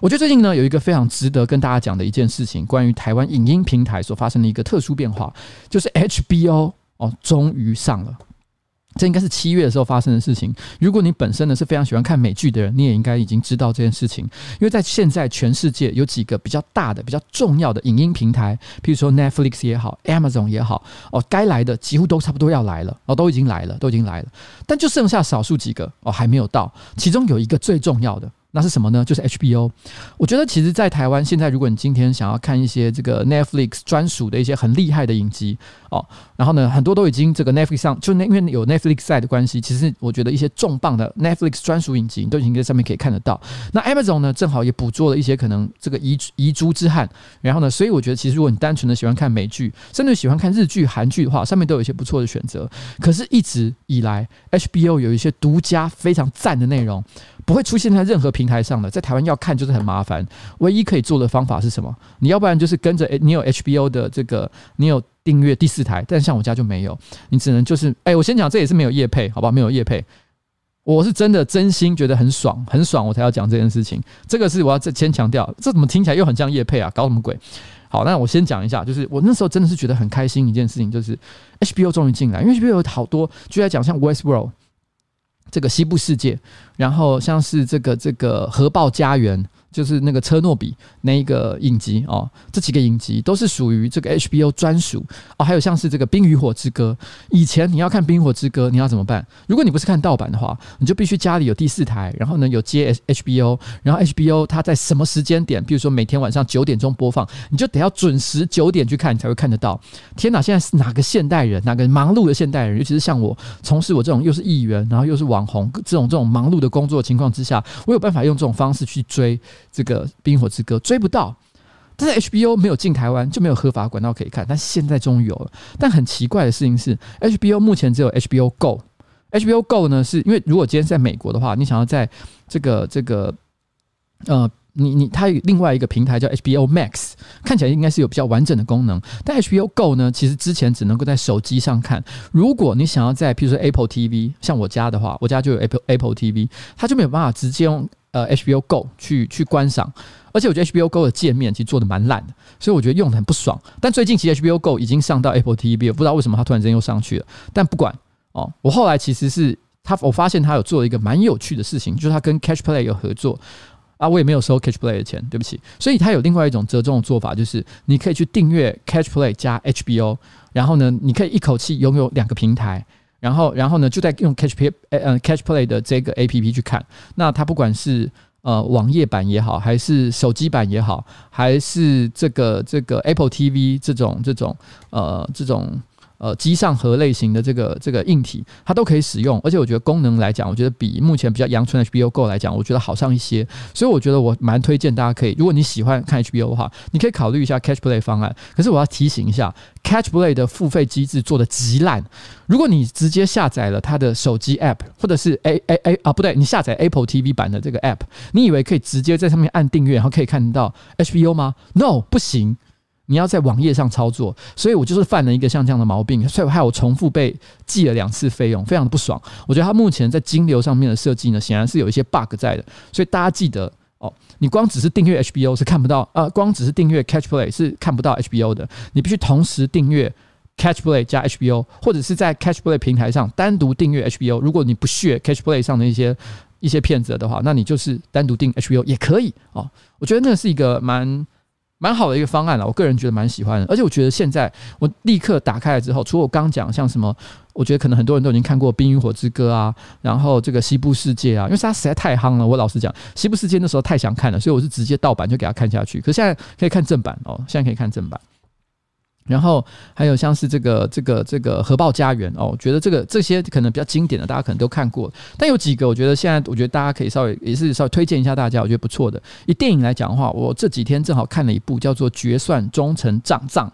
我觉得最近呢有一个非常值得跟大家讲的一件事情，关于台湾影音平台所发生的一个特殊变化，就是 HBO 哦，终于上了。这应该是七月的时候发生的事情。如果你本身呢是非常喜欢看美剧的人，你也应该已经知道这件事情。因为在现在全世界有几个比较大的、比较重要的影音平台，譬如说 Netflix 也好，Amazon 也好，哦，该来的几乎都差不多要来了，哦，都已经来了，都已经来了。但就剩下少数几个哦还没有到，其中有一个最重要的。那是什么呢？就是 HBO。我觉得其实，在台湾现在，如果你今天想要看一些这个 Netflix 专属的一些很厉害的影集哦，然后呢，很多都已经这个 Netflix 上，就那因为有 Netflix 在的关系，其实我觉得一些重磅的 Netflix 专属影集都已经在上面可以看得到。那 Amazon 呢，正好也捕捉了一些可能这个遗遗珠之憾。然后呢，所以我觉得其实如果你单纯的喜欢看美剧，甚至喜欢看日剧、韩剧的话，上面都有一些不错的选择。可是，一直以来 HBO 有一些独家非常赞的内容。不会出现在任何平台上的，在台湾要看就是很麻烦。唯一可以做的方法是什么？你要不然就是跟着你有 HBO 的这个，你有订阅第四台，但像我家就没有，你只能就是哎，我先讲，这也是没有业配，好吧？没有业配，我是真的真心觉得很爽，很爽，我才要讲这件事情。这个是我要再先强调，这怎么听起来又很像业配啊？搞什么鬼？好，那我先讲一下，就是我那时候真的是觉得很开心一件事情，就是 HBO 终于进来，因为 HBO 有好多，就在讲像 Westworld。这个西部世界，然后像是这个这个核爆家园。就是那个车诺比那一个影集哦，这几个影集都是属于这个 HBO 专属哦。还有像是这个《冰与火之歌》，以前你要看《冰与火之歌》，你要怎么办？如果你不是看盗版的话，你就必须家里有第四台，然后呢有接 HBO，然后 HBO 它在什么时间点，比如说每天晚上九点钟播放，你就得要准时九点去看，你才会看得到。天哪，现在是哪个现代人，哪个忙碌的现代人，尤其是像我从事我这种又是艺员，然后又是网红这种这种忙碌的工作情况之下，我有办法用这种方式去追。这个《冰火之歌》，追不到。但是 HBO 没有进台湾，就没有合法管道可以看。但现在终于有了。但很奇怪的事情是，HBO 目前只有 HBO Go。HBO Go 呢，是因为如果今天在美国的话，你想要在这个这个呃，你你它有另外一个平台叫 HBO Max，看起来应该是有比较完整的功能。但 HBO Go 呢，其实之前只能够在手机上看。如果你想要在，譬如说 Apple TV，像我家的话，我家就有 Apple Apple TV，它就没有办法直接用呃 HBO Go 去去观赏。而且我觉得 HBO Go 的界面其实做的蛮烂的，所以我觉得用的很不爽。但最近其实 HBO Go 已经上到 Apple TV，不知道为什么它突然间又上去了。但不管哦，我后来其实是他，我发现他有做了一个蛮有趣的事情，就是他跟 Catch Play 有合作啊，我也没有收 Catch Play 的钱，对不起。所以他有另外一种折中的做法，就是你可以去订阅 Catch Play 加 HBO，然后呢，你可以一口气拥有两个平台，然后然后呢，就在用 Catch Play 呃 Catch Play 的这个 APP 去看。那它不管是呃，网页版也好，还是手机版也好，还是这个这个 Apple TV 这种这种呃这种。呃，机上盒类型的这个这个硬体，它都可以使用，而且我觉得功能来讲，我觉得比目前比较阳春的 HBO Go 来讲，我觉得好上一些，所以我觉得我蛮推荐大家可以，如果你喜欢看 HBO 的话，你可以考虑一下 Catch Play 方案。可是我要提醒一下，Catch Play 的付费机制做得极烂，如果你直接下载了它的手机 App，或者是 A A A 啊不对，你下载 Apple TV 版的这个 App，你以为可以直接在上面按订阅，然后可以看到 HBO 吗？No，不行。你要在网页上操作，所以我就是犯了一个像这样的毛病，所以害我重复被记了两次费用，非常的不爽。我觉得它目前在金流上面的设计呢，显然是有一些 bug 在的。所以大家记得哦，你光只是订阅 HBO 是看不到，呃，光只是订阅 Catch Play 是看不到 HBO 的。你必须同时订阅 Catch Play 加 HBO，或者是在 Catch Play 平台上单独订阅 HBO。如果你不屑 Catch Play 上的一些一些片子的话，那你就是单独订 HBO 也可以哦。我觉得那是一个蛮。蛮好的一个方案了，我个人觉得蛮喜欢的，而且我觉得现在我立刻打开了之后，除了我刚讲像什么，我觉得可能很多人都已经看过《冰与火之歌》啊，然后这个《西部世界》啊，因为它实在太夯了。我老实讲，《西部世界》那时候太想看了，所以我是直接盗版就给他看下去。可是现在可以看正版哦，现在可以看正版。然后还有像是这个这个这个核爆家园哦，我觉得这个这些可能比较经典的，大家可能都看过。但有几个我觉得现在我觉得大家可以稍微也是稍微推荐一下大家，我觉得不错的。以电影来讲的话，我这几天正好看了一部叫做《决算忠诚账账》，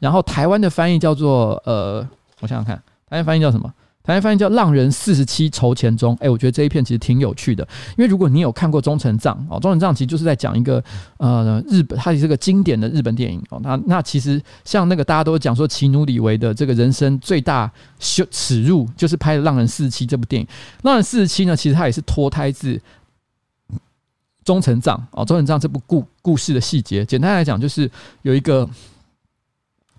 然后台湾的翻译叫做呃，我想想看，台湾翻译叫什么？大家发现叫《浪人四十七筹钱中》，哎，我觉得这一片其实挺有趣的，因为如果你有看过《忠臣藏》哦，《忠臣藏》其实就是在讲一个呃日本，它也是个经典的日本电影哦。那那其实像那个大家都讲说奇努里维的这个人生最大羞耻辱，就是拍了《浪人四十七》这部电影。《浪人四十七》呢，其实它也是脱胎自《忠臣藏》哦，《忠臣藏》这部故故事的细节，简单来讲就是有一个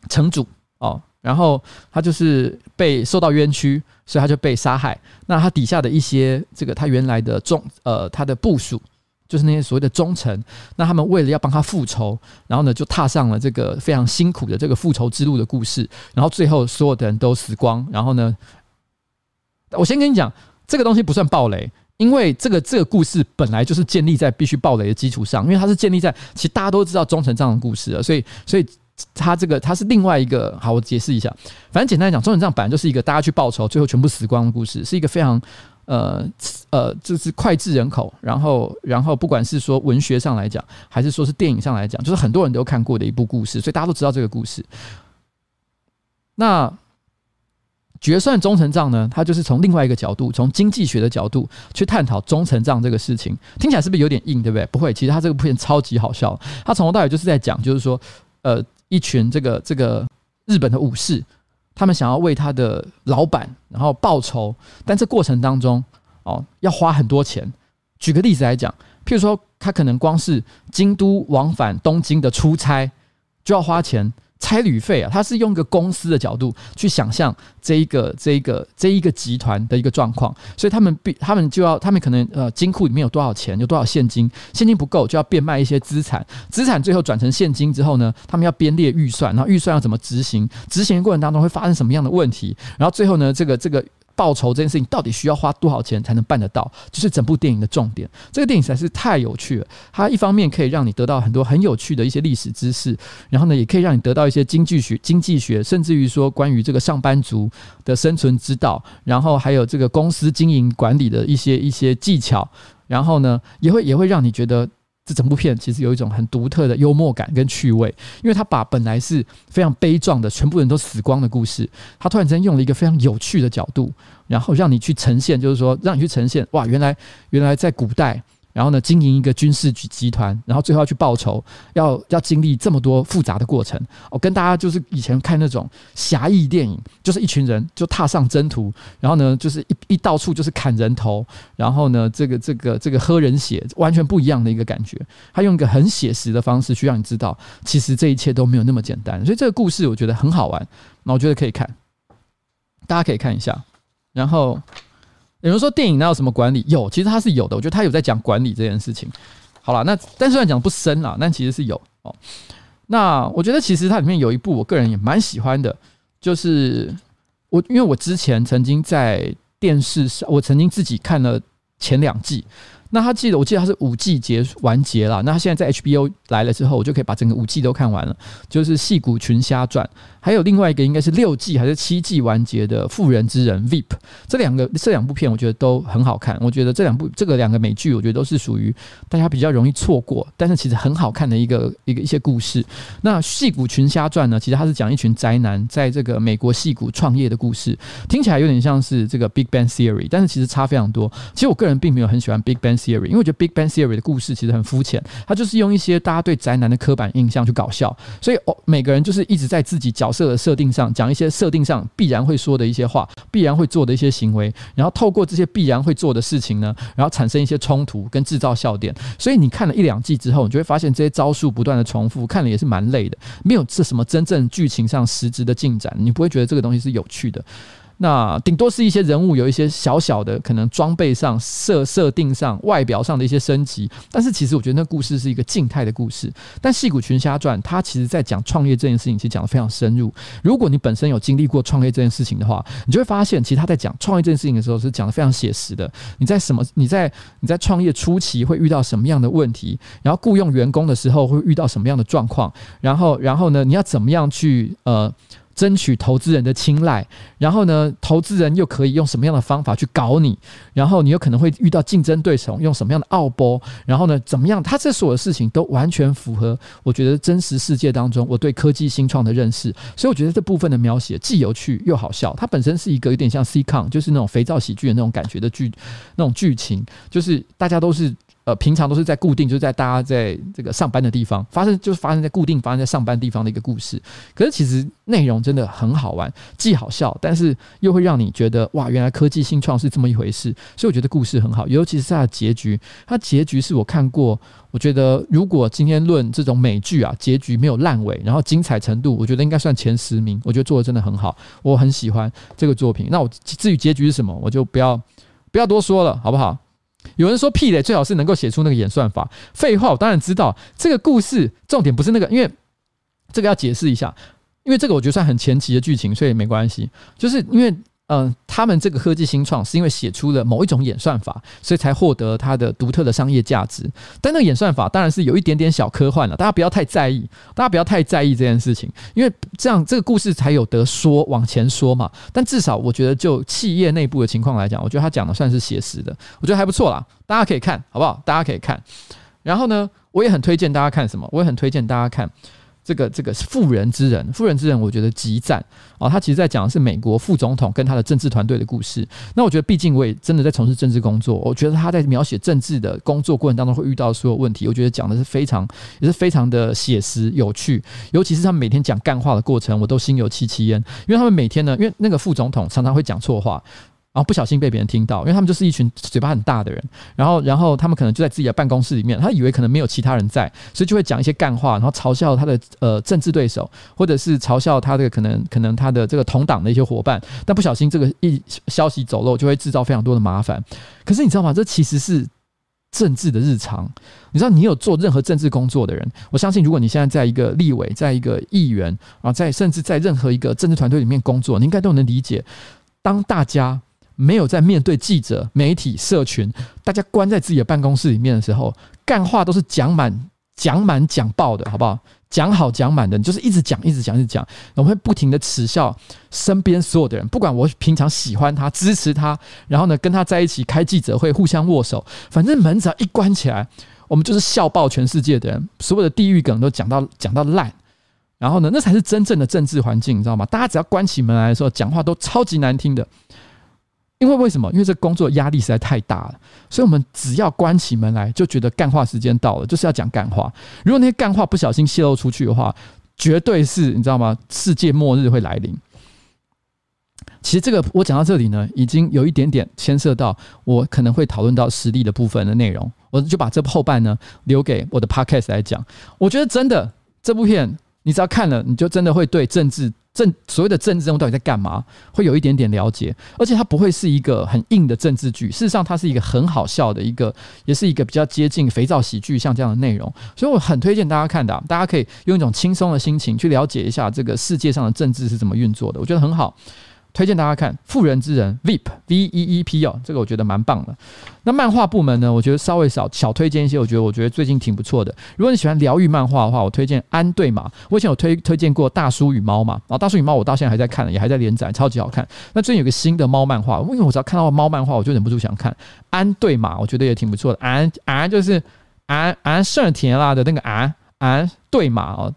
城主哦。然后他就是被受到冤屈，所以他就被杀害。那他底下的一些这个他原来的忠呃他的部属，就是那些所谓的忠臣，那他们为了要帮他复仇，然后呢就踏上了这个非常辛苦的这个复仇之路的故事。然后最后所有的人都死光。然后呢，我先跟你讲，这个东西不算暴雷，因为这个这个故事本来就是建立在必须暴雷的基础上，因为它是建立在其实大家都知道忠臣这样的故事了，所以所以。他这个他是另外一个，好，我解释一下。反正简单来讲，忠臣藏本来就是一个大家去报仇，最后全部死光的故事，是一个非常呃呃，就是脍炙人口。然后然后不管是说文学上来讲，还是说是电影上来讲，就是很多人都看过的一部故事，所以大家都知道这个故事。那决算忠臣藏呢，它就是从另外一个角度，从经济学的角度去探讨忠臣藏这个事情。听起来是不是有点硬，对不对？不会，其实它这个部片超级好笑。它从头到尾就是在讲，就是说呃。一群这个这个日本的武士，他们想要为他的老板然后报仇，但这过程当中哦要花很多钱。举个例子来讲，譬如说他可能光是京都往返东京的出差就要花钱。差旅费啊，他是用一个公司的角度去想象这一个、这一个、这一个集团的一个状况，所以他们必他们就要，他们可能呃金库里面有多少钱，有多少现金，现金不够就要变卖一些资产，资产最后转成现金之后呢，他们要编列预算，然后预算要怎么执行，执行过程当中会发生什么样的问题，然后最后呢，这个这个。报仇这件事情到底需要花多少钱才能办得到？就是整部电影的重点。这个电影实在是太有趣了。它一方面可以让你得到很多很有趣的一些历史知识，然后呢，也可以让你得到一些经济学、经济学，甚至于说关于这个上班族的生存之道，然后还有这个公司经营管理的一些一些技巧。然后呢，也会也会让你觉得这整部片其实有一种很独特的幽默感跟趣味，因为他把本来是非常悲壮的，全部人都死光的故事，他突然间用了一个非常有趣的角度，然后让你去呈现，就是说让你去呈现，哇，原来原来在古代。然后呢，经营一个军事集集团，然后最后要去报仇，要要经历这么多复杂的过程。我、哦、跟大家就是以前看那种侠义电影，就是一群人就踏上征途，然后呢，就是一一到处就是砍人头，然后呢，这个这个这个喝人血，完全不一样的一个感觉。他用一个很写实的方式去让你知道，其实这一切都没有那么简单。所以这个故事我觉得很好玩，那我觉得可以看，大家可以看一下，然后。有人说电影那有什么管理？有，其实它是有的。我觉得它有在讲管理这件事情。好了，那但虽然讲不深啦，但其实是有哦。那我觉得其实它里面有一部我个人也蛮喜欢的，就是我因为我之前曾经在电视上，我曾经自己看了前两季。那他记得，我记得他是五季结完结了。那他现在在 HBO 来了之后，我就可以把整个五季都看完了。就是《戏骨群侠传》，还有另外一个应该是六季还是七季完结的《妇人之仁》（VIP）。这两个这两部片我觉得都很好看。我觉得这两部这个两个美剧，我觉得都是属于大家比较容易错过，但是其实很好看的一个一个一些故事。那《戏骨群侠传》呢，其实它是讲一群宅男在这个美国戏骨创业的故事，听起来有点像是这个 Big Bang Theory，但是其实差非常多。其实我个人并没有很喜欢 Big Bang。Theory，因为我觉得《Big Bang Theory》的故事其实很肤浅，它就是用一些大家对宅男的刻板印象去搞笑，所以哦，每个人就是一直在自己角色的设定上讲一些设定上必然会说的一些话，必然会做的一些行为，然后透过这些必然会做的事情呢，然后产生一些冲突跟制造笑点。所以你看了一两季之后，你就会发现这些招数不断的重复，看了也是蛮累的，没有这什么真正剧情上实质的进展，你不会觉得这个东西是有趣的。那顶多是一些人物有一些小小的可能装备上设设定上外表上的一些升级，但是其实我觉得那故事是一个静态的故事。但《戏骨群侠传》它其实在讲创业这件事情，其实讲得非常深入。如果你本身有经历过创业这件事情的话，你就会发现，其实他在讲创业这件事情的时候是讲得非常写实的。你在什么？你在你在创业初期会遇到什么样的问题？然后雇佣员工的时候会遇到什么样的状况？然后然后呢？你要怎么样去呃？争取投资人的青睐，然后呢，投资人又可以用什么样的方法去搞你？然后你有可能会遇到竞争对手用什么样的奥博？然后呢，怎么样？他这所有的事情都完全符合我觉得真实世界当中我对科技新创的认识，所以我觉得这部分的描写既有趣又好笑。它本身是一个有点像 sitcom，就是那种肥皂喜剧的那种感觉的剧，那种剧情，就是大家都是。呃，平常都是在固定，就是在大家在这个上班的地方发生，就是发生在固定发生在上班地方的一个故事。可是其实内容真的很好玩，既好笑，但是又会让你觉得哇，原来科技新创是这么一回事。所以我觉得故事很好，尤其是它的结局。它结局是我看过，我觉得如果今天论这种美剧啊，结局没有烂尾，然后精彩程度，我觉得应该算前十名。我觉得做的真的很好，我很喜欢这个作品。那我至于结局是什么，我就不要不要多说了，好不好？有人说屁嘞，最好是能够写出那个演算法。废话，我当然知道这个故事重点不是那个，因为这个要解释一下，因为这个我觉得算很前期的剧情，所以没关系。就是因为。嗯，他们这个科技新创是因为写出了某一种演算法，所以才获得它的独特的商业价值。但那个演算法当然是有一点点小科幻了，大家不要太在意，大家不要太在意这件事情，因为这样这个故事才有得说往前说嘛。但至少我觉得就企业内部的情况来讲，我觉得他讲的算是写实的，我觉得还不错啦，大家可以看好不好？大家可以看。然后呢，我也很推荐大家看什么？我也很推荐大家看。这个这个是妇人之仁，妇人之仁，我觉得极赞啊！他其实在讲的是美国副总统跟他的政治团队的故事。那我觉得，毕竟我也真的在从事政治工作，我觉得他在描写政治的工作过程当中会遇到所有问题，我觉得讲的是非常也是非常的写实有趣。尤其是他们每天讲干话的过程，我都心有戚戚焉，因为他们每天呢，因为那个副总统常常会讲错话。然后不小心被别人听到，因为他们就是一群嘴巴很大的人。然后，然后他们可能就在自己的办公室里面，他以为可能没有其他人在，所以就会讲一些干话，然后嘲笑他的呃政治对手，或者是嘲笑他的可能可能他的这个同党的一些伙伴。但不小心这个一消息走漏，就会制造非常多的麻烦。可是你知道吗？这其实是政治的日常。你知道，你有做任何政治工作的人，我相信，如果你现在在一个立委，在一个议员啊，在甚至在任何一个政治团队里面工作，你应该都能理解，当大家。没有在面对记者、媒体、社群，大家关在自己的办公室里面的时候，干话都是讲满、讲满、讲爆的，好不好？讲好讲满的，你就是一直讲、一直讲、一直讲，我们会不停的耻笑身边所有的人，不管我平常喜欢他、支持他，然后呢跟他在一起开记者会、互相握手，反正门只要一关起来。我们就是笑爆全世界的人，所有的地狱梗都讲到讲到烂。然后呢，那才是真正的政治环境，你知道吗？大家只要关起门来的时候，讲话都超级难听的。因为为什么？因为这工作压力实在太大了，所以我们只要关起门来，就觉得干话时间到了，就是要讲干话。如果那些干话不小心泄露出去的话，绝对是你知道吗？世界末日会来临。其实这个我讲到这里呢，已经有一点点牵涉到我可能会讨论到实力的部分的内容，我就把这后半呢留给我的 podcast 来讲。我觉得真的这部片。你只要看了，你就真的会对政治政所谓的政治人物到底在干嘛，会有一点点了解。而且它不会是一个很硬的政治剧，事实上它是一个很好笑的一个，也是一个比较接近肥皂喜剧像这样的内容。所以我很推荐大家看的，大家可以用一种轻松的心情去了解一下这个世界上的政治是怎么运作的，我觉得很好。推荐大家看《妇人之仁》VIP V E E P 哦，这个我觉得蛮棒的。那漫画部门呢，我觉得稍微少小推荐一些，我觉得我觉得最近挺不错的。如果你喜欢疗愈漫画的话，我推荐《安对马》。我以前有推推荐过《大叔与猫》嘛，然后《大叔与猫》我到现在还在看，也还在连载，超级好看。那最近有个新的猫漫画，因为我只要看到猫漫画，我就忍不住想看《安对马》，我觉得也挺不错的。安安就是安安胜田啦的那个安安对马哦。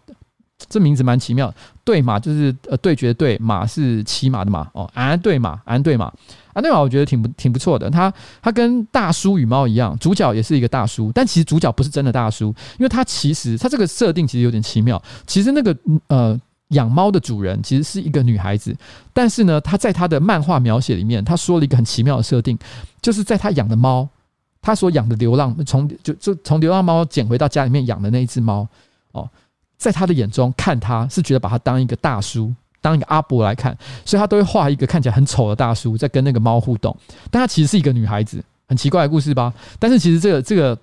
这名字蛮奇妙，对马就是呃对决对，马是骑马的马哦，安对马，安对马，安对马，我觉得挺不挺不错的。他他跟大叔与猫一样，主角也是一个大叔，但其实主角不是真的大叔，因为他其实他这个设定其实有点奇妙。其实那个呃养猫的主人其实是一个女孩子，但是呢，他在他的漫画描写里面，他说了一个很奇妙的设定，就是在他养的猫，他所养的流浪从就就从流浪猫捡回到家里面养的那一只猫哦。在他的眼中，看他是觉得把他当一个大叔，当一个阿伯来看，所以他都会画一个看起来很丑的大叔在跟那个猫互动。但他其实是一个女孩子，很奇怪的故事吧？但是其实这个这个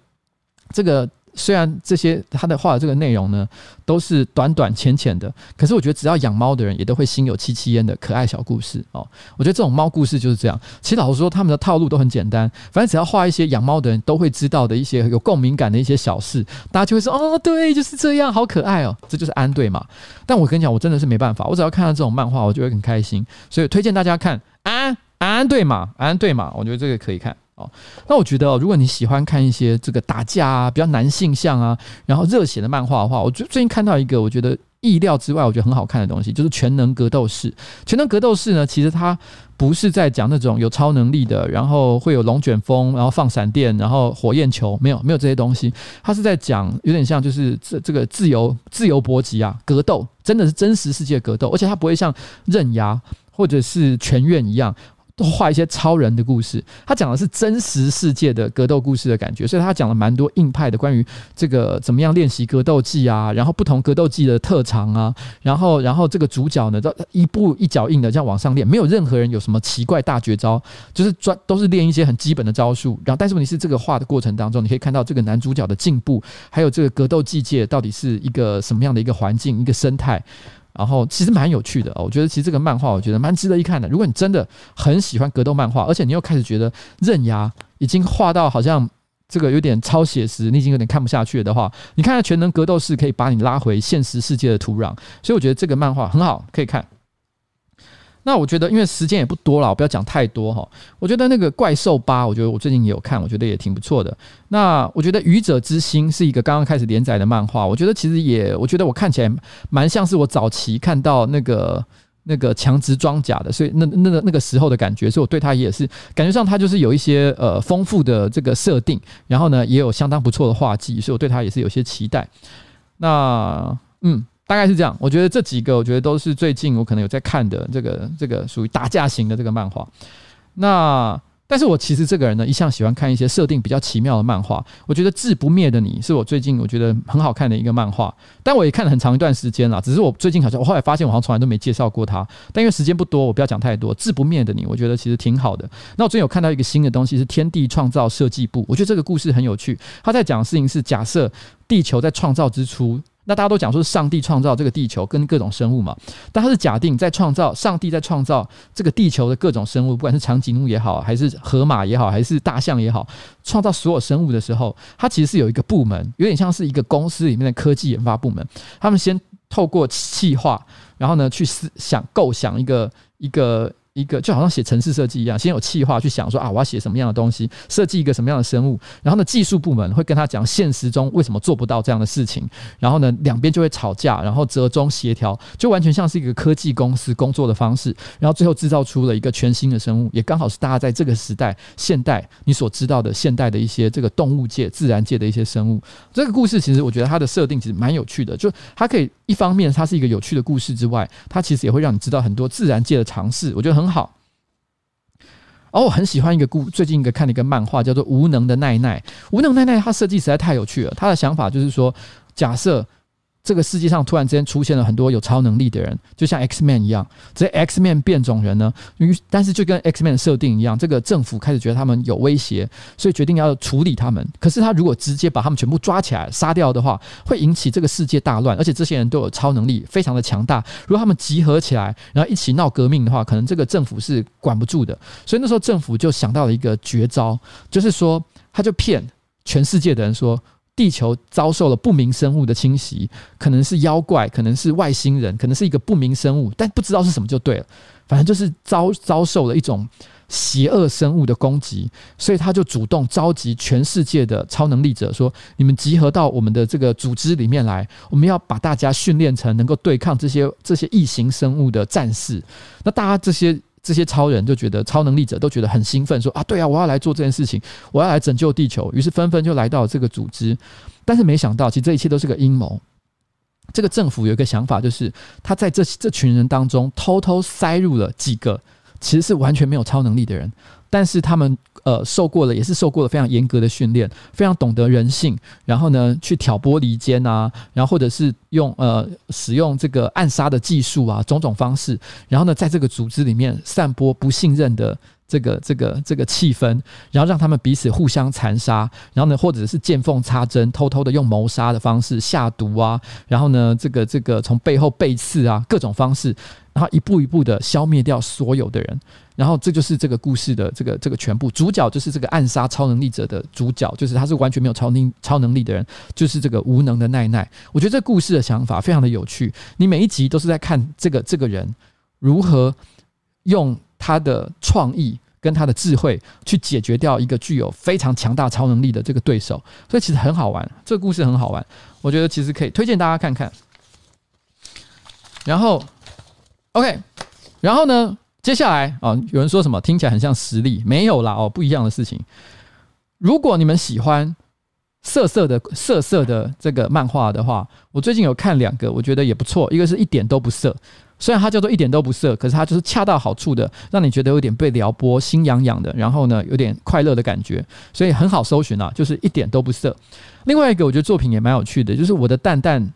这个。虽然这些他的画的这个内容呢，都是短短浅浅的，可是我觉得只要养猫的人也都会心有戚戚焉的可爱小故事哦。我觉得这种猫故事就是这样。其实老实说，他们的套路都很简单，反正只要画一些养猫的人都会知道的一些有共鸣感的一些小事，大家就会说哦，对，就是这样，好可爱哦，这就是安对嘛。但我跟你讲，我真的是没办法，我只要看到这种漫画，我就会很开心，所以推荐大家看安安对嘛，安对嘛，我觉得这个可以看。那我觉得，如果你喜欢看一些这个打架啊、比较男性向啊，然后热血的漫画的话，我觉得最近看到一个我觉得意料之外，我觉得很好看的东西，就是《全能格斗士》。《全能格斗士》呢，其实它不是在讲那种有超能力的，然后会有龙卷风，然后放闪电，然后火焰球，没有没有这些东西。它是在讲有点像就是这这个自由自由搏击啊，格斗真的是真实世界格斗，而且它不会像刃牙或者是全院一样。画一些超人的故事，他讲的是真实世界的格斗故事的感觉，所以他讲了蛮多硬派的关于这个怎么样练习格斗技啊，然后不同格斗技的特长啊，然后然后这个主角呢，都一步一脚印的这样往上练，没有任何人有什么奇怪大绝招，就是专都是练一些很基本的招数。然后，但是问题是这个画的过程当中，你可以看到这个男主角的进步，还有这个格斗技界到底是一个什么样的一个环境、一个生态。然后其实蛮有趣的，我觉得其实这个漫画我觉得蛮值得一看的。如果你真的很喜欢格斗漫画，而且你又开始觉得刃牙已经画到好像这个有点超写实，你已经有点看不下去了的话，你看下《全能格斗士》可以把你拉回现实世界的土壤。所以我觉得这个漫画很好，可以看。那我觉得，因为时间也不多了，我不要讲太多哈。我觉得那个怪兽八，我觉得我最近也有看，我觉得也挺不错的。那我觉得《愚者之心》是一个刚刚开始连载的漫画，我觉得其实也，我觉得我看起来蛮像是我早期看到那个那个强殖装甲的，所以那那个那个时候的感觉，所以我对它也是感觉上它就是有一些呃丰富的这个设定，然后呢也有相当不错的画技，所以我对它也是有些期待。那嗯。大概是这样，我觉得这几个，我觉得都是最近我可能有在看的这个这个属于打架型的这个漫画。那但是我其实这个人呢，一向喜欢看一些设定比较奇妙的漫画。我觉得《志不灭的你》是我最近我觉得很好看的一个漫画，但我也看了很长一段时间了。只是我最近好像我后来发现，我好像从来都没介绍过它。但因为时间不多，我不要讲太多。《志不灭的你》，我觉得其实挺好的。那我最近有看到一个新的东西，是《天地创造设计部》，我觉得这个故事很有趣。他在讲的事情是假设地球在创造之初。那大家都讲说上帝创造这个地球跟各种生物嘛，但它是假定在创造上帝在创造这个地球的各种生物，不管是长颈鹿也好，还是河马也好，还是大象也好，创造所有生物的时候，它其实是有一个部门，有点像是一个公司里面的科技研发部门，他们先透过企划，然后呢去思想构想一个一个。一个，就好像写城市设计一样，先有企划去想说啊，我要写什么样的东西，设计一个什么样的生物，然后呢，技术部门会跟他讲现实中为什么做不到这样的事情，然后呢，两边就会吵架，然后折中协调，就完全像是一个科技公司工作的方式，然后最后制造出了一个全新的生物，也刚好是大家在这个时代现代你所知道的现代的一些这个动物界、自然界的一些生物。这个故事其实我觉得它的设定其实蛮有趣的，就它可以一方面它是一个有趣的故事之外，它其实也会让你知道很多自然界的常识，我觉得很好。哦，我很喜欢一个故，最近一个看了一个漫画，叫做《无能的奈奈》。无能奈奈，他设计实在太有趣了。他的想法就是说，假设。这个世界上突然之间出现了很多有超能力的人，就像 X Man 一样。这 X Man 变种人呢，于但是就跟 X Man 设定一样，这个政府开始觉得他们有威胁，所以决定要处理他们。可是他如果直接把他们全部抓起来杀掉的话，会引起这个世界大乱。而且这些人都有超能力，非常的强大。如果他们集合起来，然后一起闹革命的话，可能这个政府是管不住的。所以那时候政府就想到了一个绝招，就是说，他就骗全世界的人说。地球遭受了不明生物的侵袭，可能是妖怪，可能是外星人，可能是一个不明生物，但不知道是什么就对了。反正就是遭遭受了一种邪恶生物的攻击，所以他就主动召集全世界的超能力者，说：“你们集合到我们的这个组织里面来，我们要把大家训练成能够对抗这些这些异形生物的战士。”那大家这些。这些超人就觉得超能力者都觉得很兴奋，说啊，对啊，我要来做这件事情，我要来拯救地球。于是纷纷就来到这个组织，但是没想到，其实这一切都是个阴谋。这个政府有一个想法，就是他在这这群人当中偷偷塞入了几个其实是完全没有超能力的人。但是他们呃受过了，也是受过了非常严格的训练，非常懂得人性，然后呢去挑拨离间啊，然后或者是用呃使用这个暗杀的技术啊，种种方式，然后呢在这个组织里面散播不信任的这个这个这个气氛，然后让他们彼此互相残杀，然后呢或者是见缝插针，偷偷的用谋杀的方式下毒啊，然后呢这个这个从背后背刺啊，各种方式。然后一步一步的消灭掉所有的人，然后这就是这个故事的这个这个全部。主角就是这个暗杀超能力者的主角，就是他是完全没有超能超能力的人，就是这个无能的奈奈。我觉得这故事的想法非常的有趣。你每一集都是在看这个这个人如何用他的创意跟他的智慧去解决掉一个具有非常强大超能力的这个对手，所以其实很好玩。这个故事很好玩，我觉得其实可以推荐大家看看。然后。OK，然后呢？接下来啊、有人说什么听起来很像实力，没有啦哦，不一样的事情。如果你们喜欢色色的色色的这个漫画的话，我最近有看两个，我觉得也不错。一个是一点都不色，虽然它叫做一点都不色，可是它就是恰到好处的，让你觉得有点被撩拨、心痒痒的，然后呢，有点快乐的感觉，所以很好搜寻啊，就是一点都不色。另外一个我觉得作品也蛮有趣的，就是我的蛋蛋。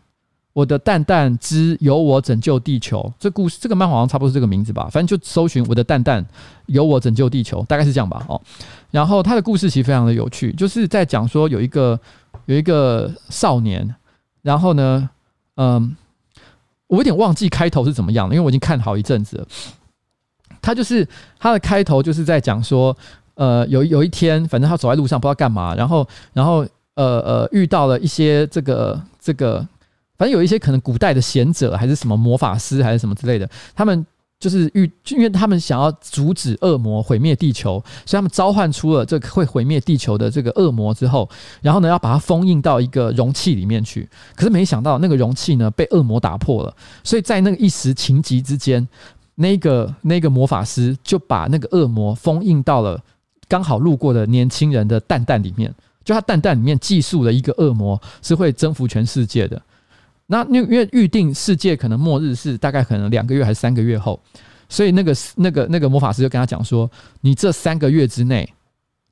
我的蛋蛋之由我拯救地球，这故事这个漫画好像差不多是这个名字吧，反正就搜寻我的蛋蛋由我拯救地球，大概是这样吧。哦，然后他的故事其实非常的有趣，就是在讲说有一个有一个少年，然后呢，嗯，我有点忘记开头是怎么样的，因为我已经看好一阵子了。他就是他的开头就是在讲说，呃，有有一天，反正他走在路上不知道干嘛，然后然后呃呃遇到了一些这个这个。反正有一些可能古代的贤者，还是什么魔法师，还是什么之类的，他们就是遇，因为他们想要阻止恶魔毁灭地球，所以他们召唤出了这个会毁灭地球的这个恶魔之后，然后呢要把它封印到一个容器里面去。可是没想到那个容器呢被恶魔打破了，所以在那个一时情急之间，那个那个魔法师就把那个恶魔封印到了刚好路过的年轻人的蛋蛋里面，就他蛋蛋里面寄宿了一个恶魔，是会征服全世界的。那因因为预定世界可能末日是大概可能两个月还是三个月后，所以那个那个那个魔法师就跟他讲说：“你这三个月之内，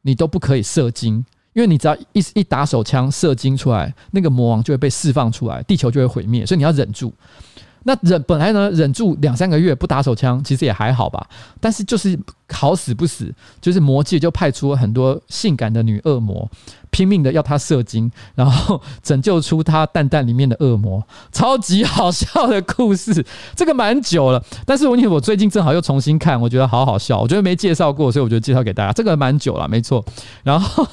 你都不可以射精，因为你只要一一打手枪射精出来，那个魔王就会被释放出来，地球就会毁灭，所以你要忍住。”那忍本来呢，忍住两三个月不打手枪，其实也还好吧。但是就是好死不死，就是魔界就派出了很多性感的女恶魔，拼命的要他射精，然后拯救出他蛋蛋里面的恶魔。超级好笑的故事，这个蛮久了。但是我我最近正好又重新看，我觉得好好笑。我觉得没介绍过，所以我觉得介绍给大家。这个蛮久了，没错。然后。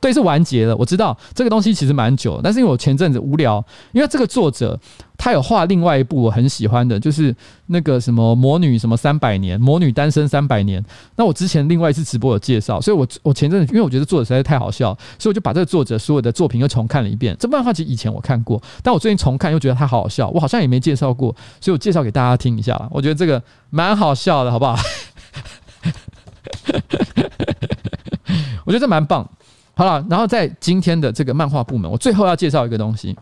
对，是完结了。我知道这个东西其实蛮久，但是因为我前阵子无聊，因为这个作者他有画另外一部我很喜欢的，就是那个什么魔女什么三百年，魔女单身三百年。那我之前另外一次直播有介绍，所以我我前阵子因为我觉得作者实在是太好笑，所以我就把这个作者所有的作品又重看了一遍。这漫画其实以前我看过，但我最近重看又觉得它好好笑，我好像也没介绍过，所以我介绍给大家听一下。我觉得这个蛮好笑的，好不好？我觉得这蛮棒。好了，然后在今天的这个漫画部门，我最后要介绍一个东西。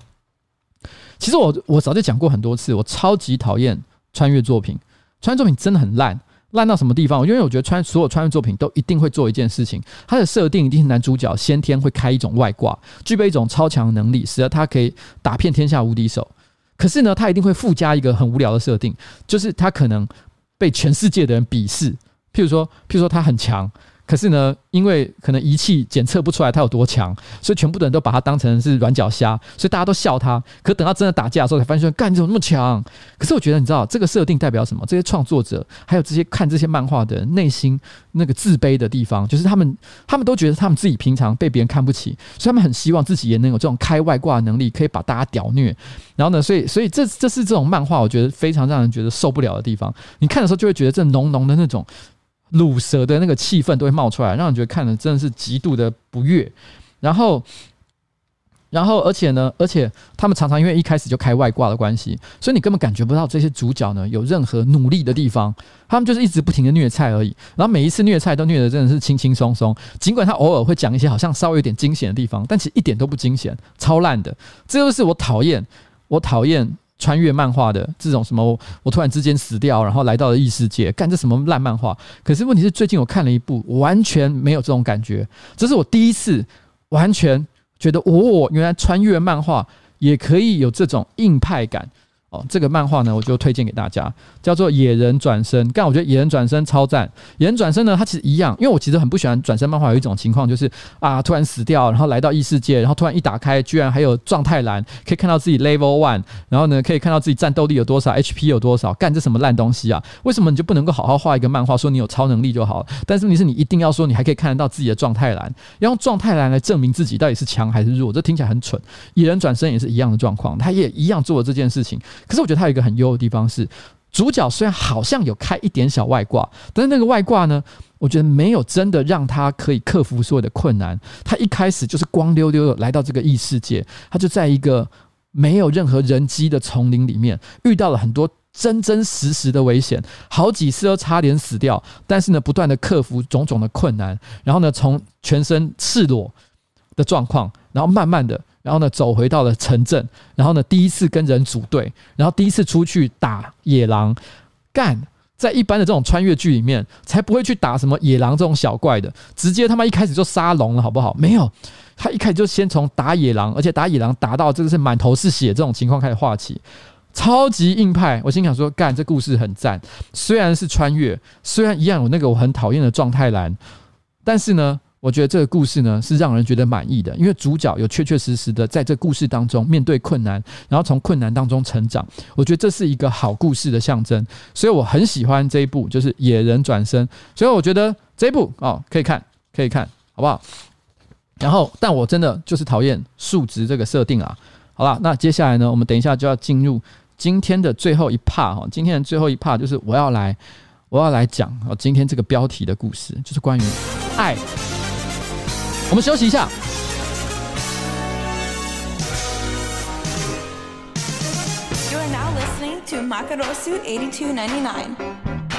其实我我早就讲过很多次，我超级讨厌穿越作品。穿越作品真的很烂，烂到什么地方？因为我觉得穿所有穿越作品都一定会做一件事情，它的设定一定是男主角先天会开一种外挂，具备一种超强能力，使得他可以打遍天下无敌手。可是呢，他一定会附加一个很无聊的设定，就是他可能被全世界的人鄙视。譬如说，譬如说他很强。可是呢，因为可能仪器检测不出来他有多强，所以全部的人都把他当成是软脚虾，所以大家都笑他。可等到真的打架的时候，才发现说，干，你怎么那么强？可是我觉得，你知道这个设定代表什么？这些创作者还有这些看这些漫画的人内心那个自卑的地方，就是他们他们都觉得他们自己平常被别人看不起，所以他们很希望自己也能有这种开外挂的能力，可以把大家屌虐。然后呢，所以所以这这是这种漫画，我觉得非常让人觉得受不了的地方。你看的时候就会觉得这浓浓的那种。鲁蛇的那个气氛都会冒出来，让人觉得看的真的是极度的不悦。然后，然后，而且呢，而且他们常常因为一开始就开外挂的关系，所以你根本感觉不到这些主角呢有任何努力的地方。他们就是一直不停的虐菜而已。然后每一次虐菜都虐的真的是轻轻松松，尽管他偶尔会讲一些好像稍微有点惊险的地方，但其实一点都不惊险，超烂的。这就是我讨厌，我讨厌。穿越漫画的这种什么，我突然之间死掉，然后来到了异世界，干这什么烂漫画？可是问题是，最近我看了一部，完全没有这种感觉。这是我第一次完全觉得，哦，原来穿越漫画也可以有这种硬派感。哦，这个漫画呢，我就推荐给大家，叫做《野人转身》。但我觉得《野人转身》超赞，《野人转身》呢，它其实一样，因为我其实很不喜欢转身漫画。有一种情况就是啊，突然死掉，然后来到异世界，然后突然一打开，居然还有状态栏，可以看到自己 Level One，然后呢，可以看到自己战斗力有多少，HP 有多少。干这什么烂东西啊？为什么你就不能够好好画一个漫画，说你有超能力就好了？但是问题是你一定要说你还可以看得到自己的状态栏，要用状态栏来证明自己到底是强还是弱，这听起来很蠢。《野人转身》也是一样的状况，他也一样做了这件事情。可是我觉得他有一个很优的地方是，主角虽然好像有开一点小外挂，但是那个外挂呢，我觉得没有真的让他可以克服所有的困难。他一开始就是光溜溜的来到这个异世界，他就在一个没有任何人机的丛林里面，遇到了很多真真实实的危险，好几次都差点死掉。但是呢，不断的克服种种的困难，然后呢，从全身赤裸的状况，然后慢慢的。然后呢，走回到了城镇。然后呢，第一次跟人组队，然后第一次出去打野狼。干，在一般的这种穿越剧里面，才不会去打什么野狼这种小怪的，直接他妈一开始就杀龙了，好不好？没有，他一开始就先从打野狼，而且打野狼打到这个是满头是血这种情况开始画起，超级硬派。我心想说，干，这故事很赞。虽然是穿越，虽然一样有那个我很讨厌的状态栏，但是呢。我觉得这个故事呢是让人觉得满意的，因为主角有确确实实的在这故事当中面对困难，然后从困难当中成长。我觉得这是一个好故事的象征，所以我很喜欢这一部，就是《野人转身》。所以我觉得这一部哦可以看，可以看，好不好？然后，但我真的就是讨厌数值这个设定啊。好了，那接下来呢，我们等一下就要进入今天的最后一 part 哈。今天的最后一 part 就是我要来，我要来讲，今天这个标题的故事，就是关于爱。我们休息一下。You are now listening to Makarosu 8299.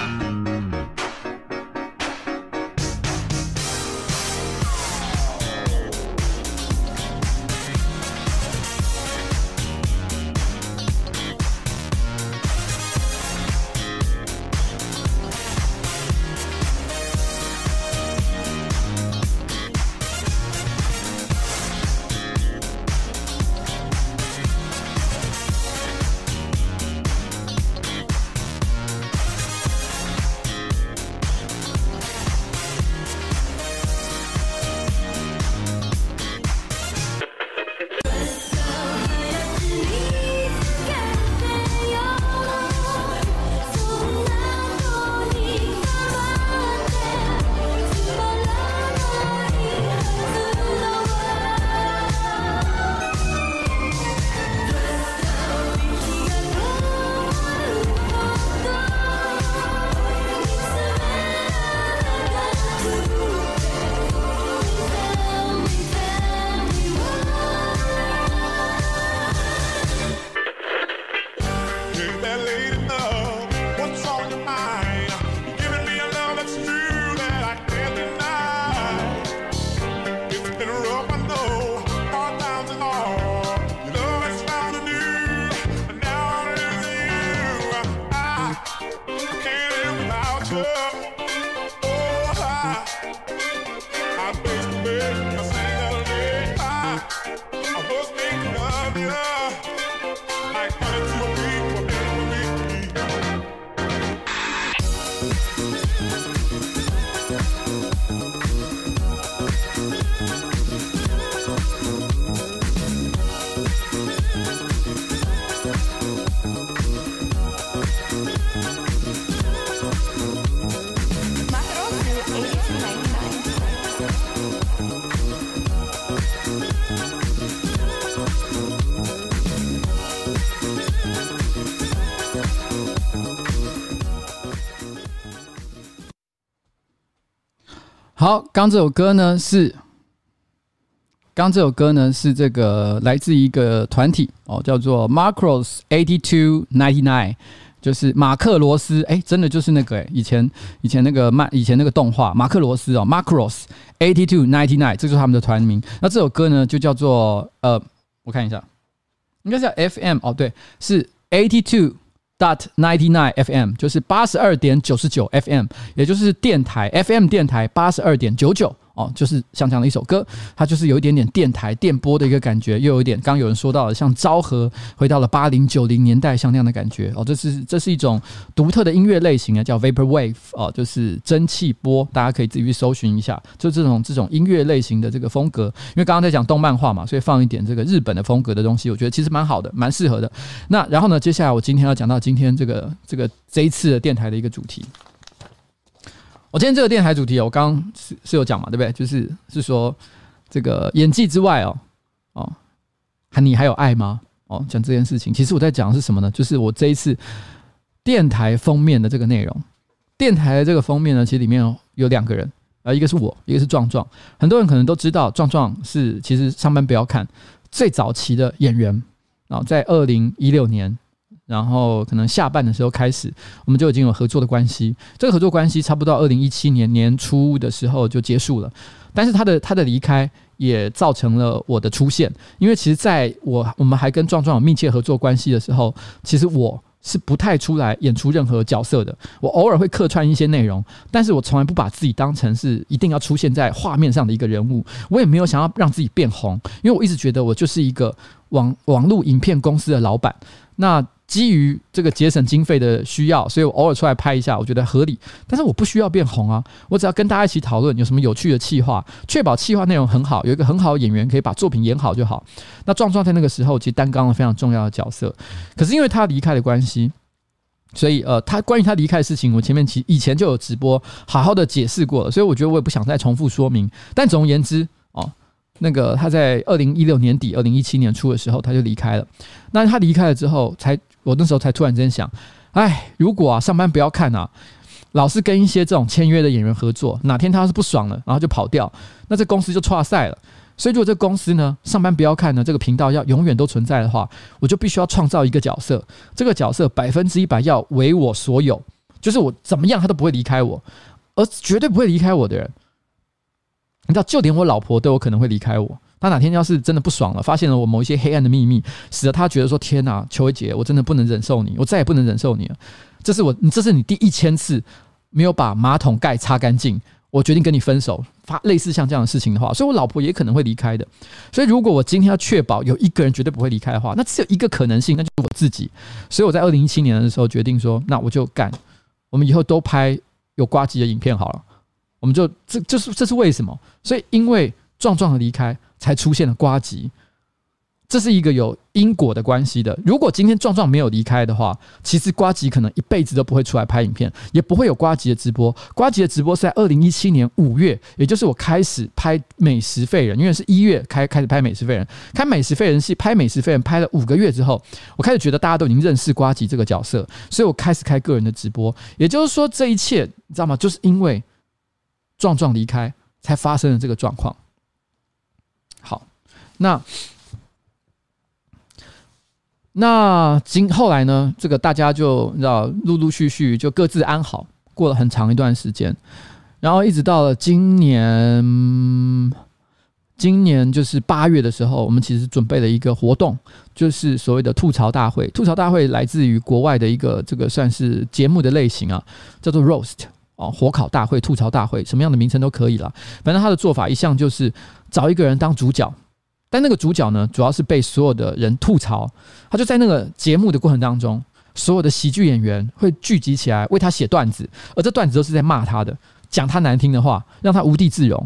好，刚这首歌呢是，刚这首歌呢是这个来自一个团体哦，叫做 Macros Eighty Two Ninety Nine。就是马克罗斯，哎，真的就是那个哎，以前以前那个漫以前那个动画马克罗斯哦，Macross Eighty Two Ninety Nine，这就是他们的团名。那这首歌呢就叫做呃，我看一下，应该是叫 FM 哦，对，是 Eighty Two。Dot ninety nine FM 就是八十二点九十九 FM，也就是电台 FM 电台八十二点九九。哦，就是像这样的一首歌，它就是有一点点电台电波的一个感觉，又有一点刚刚有人说到的，像昭和回到了八零九零年代像那样的感觉。哦，这是这是一种独特的音乐类型啊，叫 Vapor Wave 哦，就是蒸汽波，大家可以自己去搜寻一下，就这种这种音乐类型的这个风格。因为刚刚在讲动漫画嘛，所以放一点这个日本的风格的东西，我觉得其实蛮好的，蛮适合的。那然后呢，接下来我今天要讲到今天这个这个这一次的电台的一个主题。我今天这个电台主题，我刚刚是是有讲嘛，对不对？就是是说这个演技之外哦哦，还你还有爱吗？哦，讲这件事情，其实我在讲的是什么呢？就是我这一次电台封面的这个内容。电台的这个封面呢，其实里面有两个人，啊，一个是我，一个是壮壮。很多人可能都知道，壮壮是其实上班不要看最早期的演员啊，在二零一六年。然后可能下半的时候开始，我们就已经有合作的关系。这个合作关系差不多到二零一七年年初的时候就结束了。但是他的他的离开也造成了我的出现，因为其实在我我们还跟壮壮有密切合作关系的时候，其实我是不太出来演出任何角色的。我偶尔会客串一些内容，但是我从来不把自己当成是一定要出现在画面上的一个人物。我也没有想要让自己变红，因为我一直觉得我就是一个网网络影片公司的老板。那基于这个节省经费的需要，所以我偶尔出来拍一下，我觉得合理。但是我不需要变红啊，我只要跟大家一起讨论有什么有趣的企划，确保企划内容很好，有一个很好的演员可以把作品演好就好。那壮壮在那个时候其实担纲了非常重要的角色，可是因为他离开的关系，所以呃，他关于他离开的事情，我前面其以前就有直播好好的解释过了，所以我觉得我也不想再重复说明。但总而言之。那个他在二零一六年底、二零一七年初的时候，他就离开了。那他离开了之后，才我那时候才突然间想，哎，如果啊上班不要看啊，老是跟一些这种签约的演员合作，哪天他要是不爽了，然后就跑掉，那这公司就挫赛了。所以如果这公司呢上班不要看呢，这个频道要永远都存在的话，我就必须要创造一个角色，这个角色百分之一百要为我所有，就是我怎么样他都不会离开我，而绝对不会离开我的人。你知道，就连我老婆都有可能会离开我。他哪天要是真的不爽了，发现了我某一些黑暗的秘密，使得他觉得说：“天哪，邱威杰，我真的不能忍受你，我再也不能忍受你了。”这是我，这是你第一千次没有把马桶盖擦干净，我决定跟你分手。发类似像这样的事情的话，所以我老婆也可能会离开的。所以如果我今天要确保有一个人绝对不会离开的话，那只有一个可能性，那就是我自己。所以我在二零一七年的时候决定说：“那我就干，我们以后都拍有呱吉的影片好了。”我们就这就是这是为什么？所以因为壮壮的离开，才出现了瓜吉，这是一个有因果的关系的。如果今天壮壮没有离开的话，其实瓜吉可能一辈子都不会出来拍影片，也不会有瓜吉的直播。瓜吉的直播是在二零一七年五月，也就是我开始拍美食废人，因为是一月开开始拍美食废人，开美食废人戏，拍美食废人拍了五个月之后，我开始觉得大家都已经认识瓜吉这个角色，所以我开始开个人的直播。也就是说，这一切你知道吗？就是因为。壮壮离开，才发生了这个状况。那那今后来呢？这个大家就你知道，陆陆续续就各自安好，过了很长一段时间，然后一直到了今年，今年就是八月的时候，我们其实准备了一个活动，就是所谓的吐槽大会。吐槽大会来自于国外的一个这个算是节目的类型啊，叫做 Roast。哦，火烤大会、吐槽大会，什么样的名称都可以了。反正他的做法一向就是找一个人当主角，但那个主角呢，主要是被所有的人吐槽。他就在那个节目的过程当中，所有的喜剧演员会聚集起来为他写段子，而这段子都是在骂他的，讲他难听的话，让他无地自容。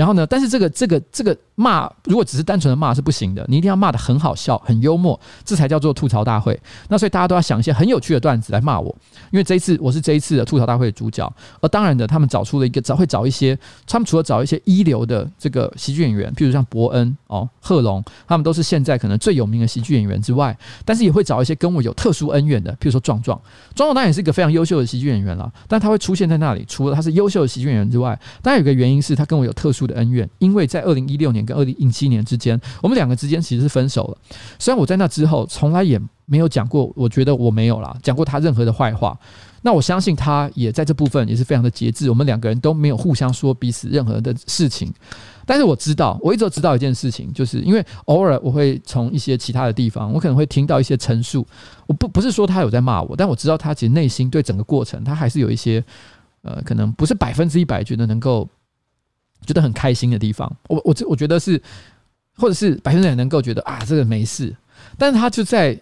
然后呢，但是这个这个这个骂，如果只是单纯的骂是不行的，你一定要骂得很好笑、很幽默，这才叫做吐槽大会。那所以大家都要想一些很有趣的段子来骂我，因为这一次我是这一次的吐槽大会的主角。而当然的，他们找出了一个找会找一些，他们除了找一些一流的这个喜剧演员，譬如像伯恩哦、贺龙，他们都是现在可能最有名的喜剧演员之外，但是也会找一些跟我有特殊恩怨的，譬如说壮壮，壮壮当然也是一个非常优秀的喜剧演员了，但他会出现在那里，除了他是优秀的喜剧演员之外，当然有个原因是他跟我有特殊恩怨，因为在二零一六年跟二零一七年之间，我们两个之间其实是分手了。虽然我在那之后从来也没有讲过，我觉得我没有啦，讲过他任何的坏话。那我相信他也在这部分也是非常的节制，我们两个人都没有互相说彼此任何的事情。但是我知道，我一直都知道一件事情，就是因为偶尔我会从一些其他的地方，我可能会听到一些陈述。我不不是说他有在骂我，但我知道他其实内心对整个过程，他还是有一些呃，可能不是百分之一百觉得能够觉得很开心的地方。我我这我觉得是，或者是百分之百能够觉得啊，这个没事。但是他就在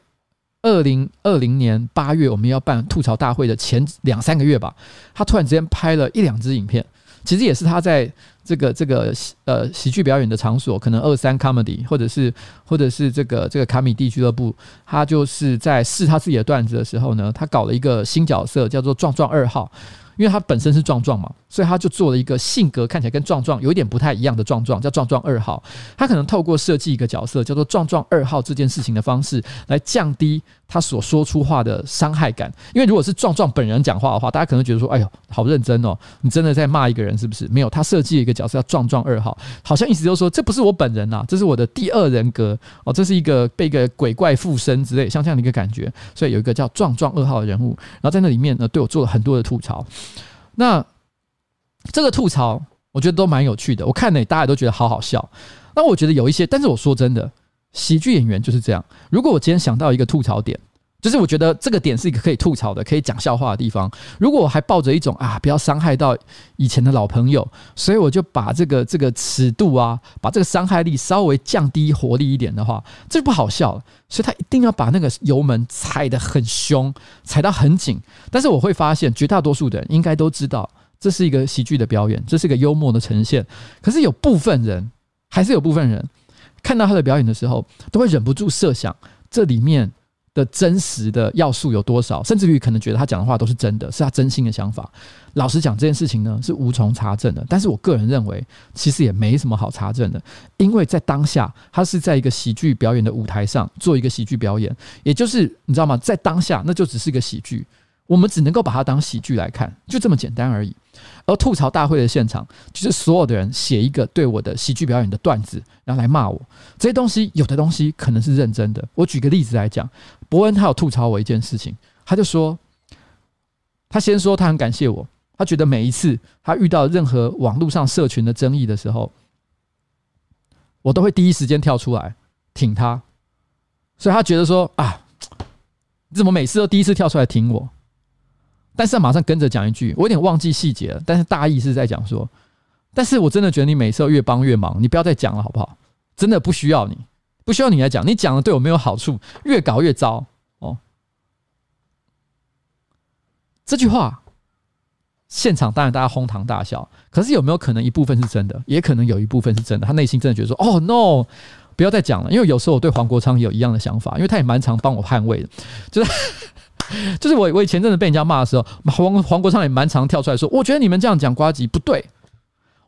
二零二零年八月，我们要办吐槽大会的前两三个月吧，他突然之间拍了一两支影片，其实也是他在。这个这个呃喜剧表演的场所，可能二三 comedy，或者是或者是这个这个卡米蒂俱乐部，他就是在试他自己的段子的时候呢，他搞了一个新角色，叫做壮壮二号。因为他本身是壮壮嘛，所以他就做了一个性格看起来跟壮壮有一点不太一样的壮壮，叫壮壮二号。他可能透过设计一个角色叫做壮壮二号这件事情的方式，来降低他所说出话的伤害感。因为如果是壮壮本人讲话的话，大家可能觉得说：“哎呦，好认真哦，你真的在骂一个人是不是？”没有，他设计了一个角色叫壮壮二号，好像意思就是说，这不是我本人呐，这是我的第二人格哦，这是一个被一个鬼怪附身之类，像这样的一个感觉。所以有一个叫壮壮二号的人物，然后在那里面呢，对我做了很多的吐槽。那这个吐槽，我觉得都蛮有趣的。我看了，大家都觉得好好笑。那我觉得有一些，但是我说真的，喜剧演员就是这样。如果我今天想到一个吐槽点，就是我觉得这个点是一个可以吐槽的、可以讲笑话的地方。如果我还抱着一种啊，不要伤害到以前的老朋友，所以我就把这个这个尺度啊，把这个伤害力稍微降低活力一点的话，这就不好笑了。所以他一定要把那个油门踩得很凶，踩到很紧。但是我会发现，绝大多数的人应该都知道，这是一个喜剧的表演，这是一个幽默的呈现。可是有部分人，还是有部分人，看到他的表演的时候，都会忍不住设想这里面的真实的要素有多少，甚至于可能觉得他讲的话都是真的，是他真心的想法。老实讲，这件事情呢是无从查证的。但是我个人认为，其实也没什么好查证的，因为在当下，他是在一个喜剧表演的舞台上做一个喜剧表演，也就是你知道吗？在当下，那就只是一个喜剧，我们只能够把它当喜剧来看，就这么简单而已。而吐槽大会的现场，就是所有的人写一个对我的喜剧表演的段子，然后来骂我。这些东西，有的东西可能是认真的。我举个例子来讲，伯恩他有吐槽我一件事情，他就说，他先说他很感谢我。他觉得每一次他遇到任何网络上社群的争议的时候，我都会第一时间跳出来挺他，所以他觉得说啊，你怎么每次都第一次跳出来挺我？但是他马上跟着讲一句，我有点忘记细节了，但是大意是在讲说，但是我真的觉得你每次越帮越忙，你不要再讲了好不好？真的不需要你，不需要你来讲，你讲的对我没有好处，越搞越糟哦。这句话。现场当然大家哄堂大笑，可是有没有可能一部分是真的？也可能有一部分是真的。他内心真的觉得说：“哦，no，不要再讲了。”因为有时候我对黄国昌也有一样的想法，因为他也蛮常帮我捍卫的。就是 就是我我以前真的被人家骂的时候，黄黄国昌也蛮常跳出来说：“我觉得你们这样讲瓜吉不对。”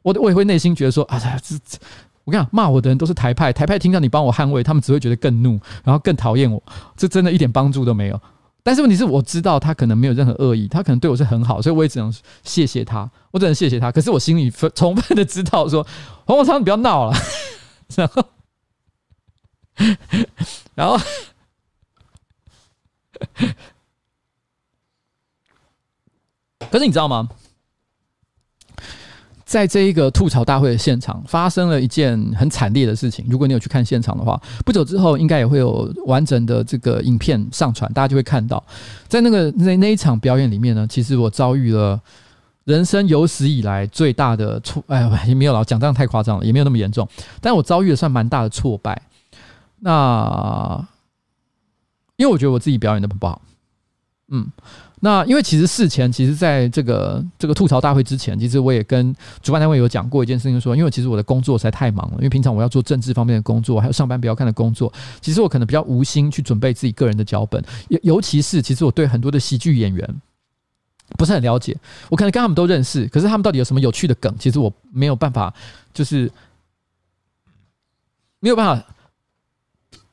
我我也会内心觉得说：“啊，这这，我跟你讲，骂我的人都是台派，台派听到你帮我捍卫，他们只会觉得更怒，然后更讨厌我。这真的一点帮助都没有。”但是问题是，我知道他可能没有任何恶意，他可能对我是很好，所以我也只能谢谢他，我只能谢谢他。可是我心里分充分的知道说，黄国昌，你不要闹了。然后，然后，可是你知道吗？在这一个吐槽大会的现场，发生了一件很惨烈的事情。如果你有去看现场的话，不久之后应该也会有完整的这个影片上传，大家就会看到，在那个那那一场表演里面呢，其实我遭遇了人生有史以来最大的挫，哎呀，也没有老，讲这样太夸张了，也没有那么严重，但我遭遇了算蛮大的挫败。那因为我觉得我自己表演的不好，嗯，那因为其实事前，其实在这个这个吐槽大会之前，其实我也跟主办单位有讲过一件事情，说，因为其实我的工作实在太忙了，因为平常我要做政治方面的工作，还有上班不要看的工作，其实我可能比较无心去准备自己个人的脚本，尤尤其是其实我对很多的喜剧演员不是很了解，我可能跟他们都认识，可是他们到底有什么有趣的梗，其实我没有办法，就是没有办法。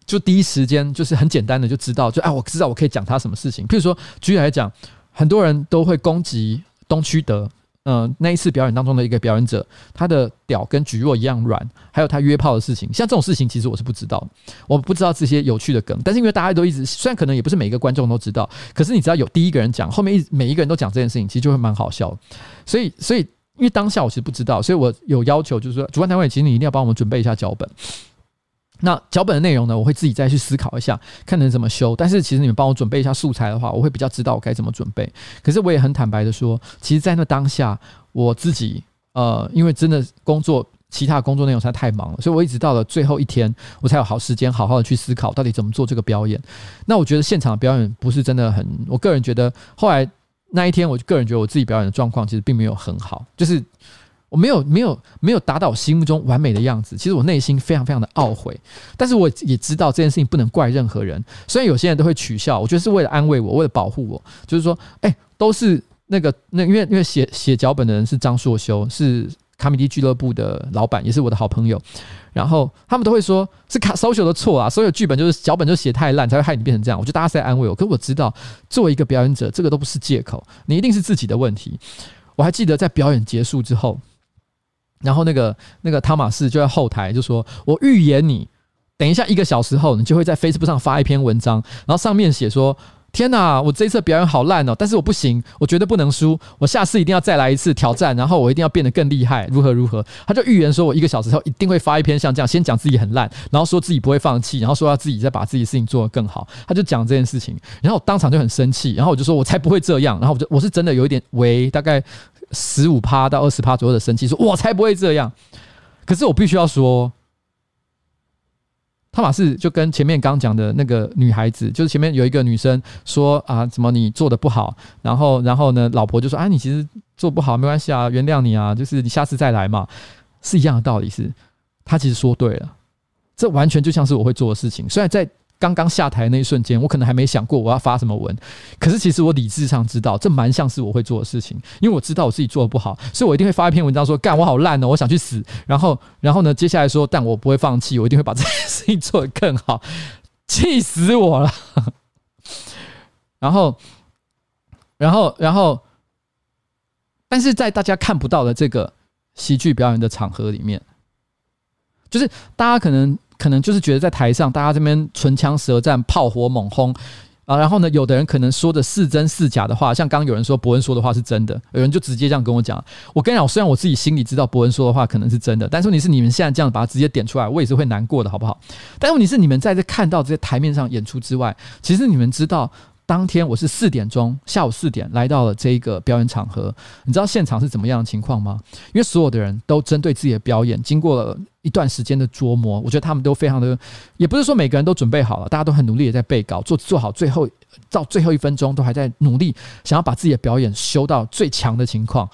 就第一时间就是很简单的就知道，就啊，我知道我可以讲他什么事情。譬如说，举例来讲，很多人都会攻击东区德，嗯、那一次表演当中的一个表演者，他的屌跟蒟蒻一样软，还有他约炮的事情，像这种事情，其实我是不知道，我不知道这些有趣的梗。但是因为大家都一直，虽然可能也不是每一个观众都知道，可是你只要有第一个人讲，后面一每一个人都讲这件事情，其实就会蛮好笑。所以，所以因为当下我其实不知道，所以我有要求，就是说，主办单位其实你一定要帮我们准备一下脚本。那脚本的内容呢，我会自己再去思考一下，看能怎么修。但是其实你们帮我准备一下素材的话，我会比较知道我该怎么准备。可是我也很坦白的说，其实，在那当下，我自己呃，因为真的工作，其他工作内容实在太忙了，所以我一直到了最后一天，我才有好时间好好的去思考到底怎么做这个表演。那我觉得现场的表演不是真的很，我个人觉得后来那一天，我个人觉得我自己表演的状况其实并没有很好，就是。我没有没有没有达到我心目中完美的样子，其实我内心非常非常的懊悔，但是我也知道这件事情不能怪任何人。虽然有些人都会取笑，我觉得是为了安慰我，为了保护我，就是说，哎，都是那个那因为因为写写脚本的人是张硕修，是卡米蒂俱乐部的老板，也是我的好朋友。然后他们都会说是卡苏修的错啊，所有剧本就是脚本就写太烂，才会害你变成这样。我觉得大家是在安慰我，可是我知道作为一个表演者，这个都不是借口，你一定是自己的问题。我还记得在表演结束之后。然后那个那个汤马士就在后台就说：“我预言你，等一下一个小时后，你就会在 Facebook 上发一篇文章，然后上面写说：天哪，我这一次表演好烂哦，但是我不行，我绝对不能输，我下次一定要再来一次挑战，然后我一定要变得更厉害，如何如何。”他就预言说我一个小时后一定会发一篇像这样，先讲自己很烂，然后说自己不会放弃，然后说要自己再把自己的事情做得更好。他就讲这件事情，然后我当场就很生气，然后我就说：“我才不会这样。”然后我就我是真的有一点为大概。十五趴到二十趴左右的生气，说我才不会这样。可是我必须要说，汤马士就跟前面刚讲的那个女孩子，就是前面有一个女生说啊，怎么你做的不好，然后然后呢，老婆就说啊，你其实做不好，没关系啊，原谅你啊，就是你下次再来嘛，是一样的道理。是，他其实说对了，这完全就像是我会做的事情。虽然在。刚刚下台那一瞬间，我可能还没想过我要发什么文，可是其实我理智上知道，这蛮像是我会做的事情，因为我知道我自己做的不好，所以我一定会发一篇文章说：“干，我好烂哦，我想去死。”然后，然后呢，接下来说：“但我不会放弃，我一定会把这件事情做得更好。”气死我了！然后，然后，然后，但是在大家看不到的这个喜剧表演的场合里面，就是大家可能。可能就是觉得在台上，大家这边唇枪舌战、炮火猛轰啊，然后呢，有的人可能说的是真是假的话，像刚刚有人说伯恩说的话是真的，有人就直接这样跟我讲。我跟你讲，虽然我自己心里知道伯恩说的话可能是真的，但是问题是你们现在这样把它直接点出来，我也是会难过的，好不好？但问题是你们在这看到这些台面上演出之外，其实你们知道。当天我是四点钟，下午四点来到了这一个表演场合。你知道现场是怎么样的情况吗？因为所有的人都针对自己的表演，经过了一段时间的琢磨，我觉得他们都非常的，也不是说每个人都准备好了，大家都很努力的在背稿，做做好最后到最后一分钟都还在努力，想要把自己的表演修到最强的情况。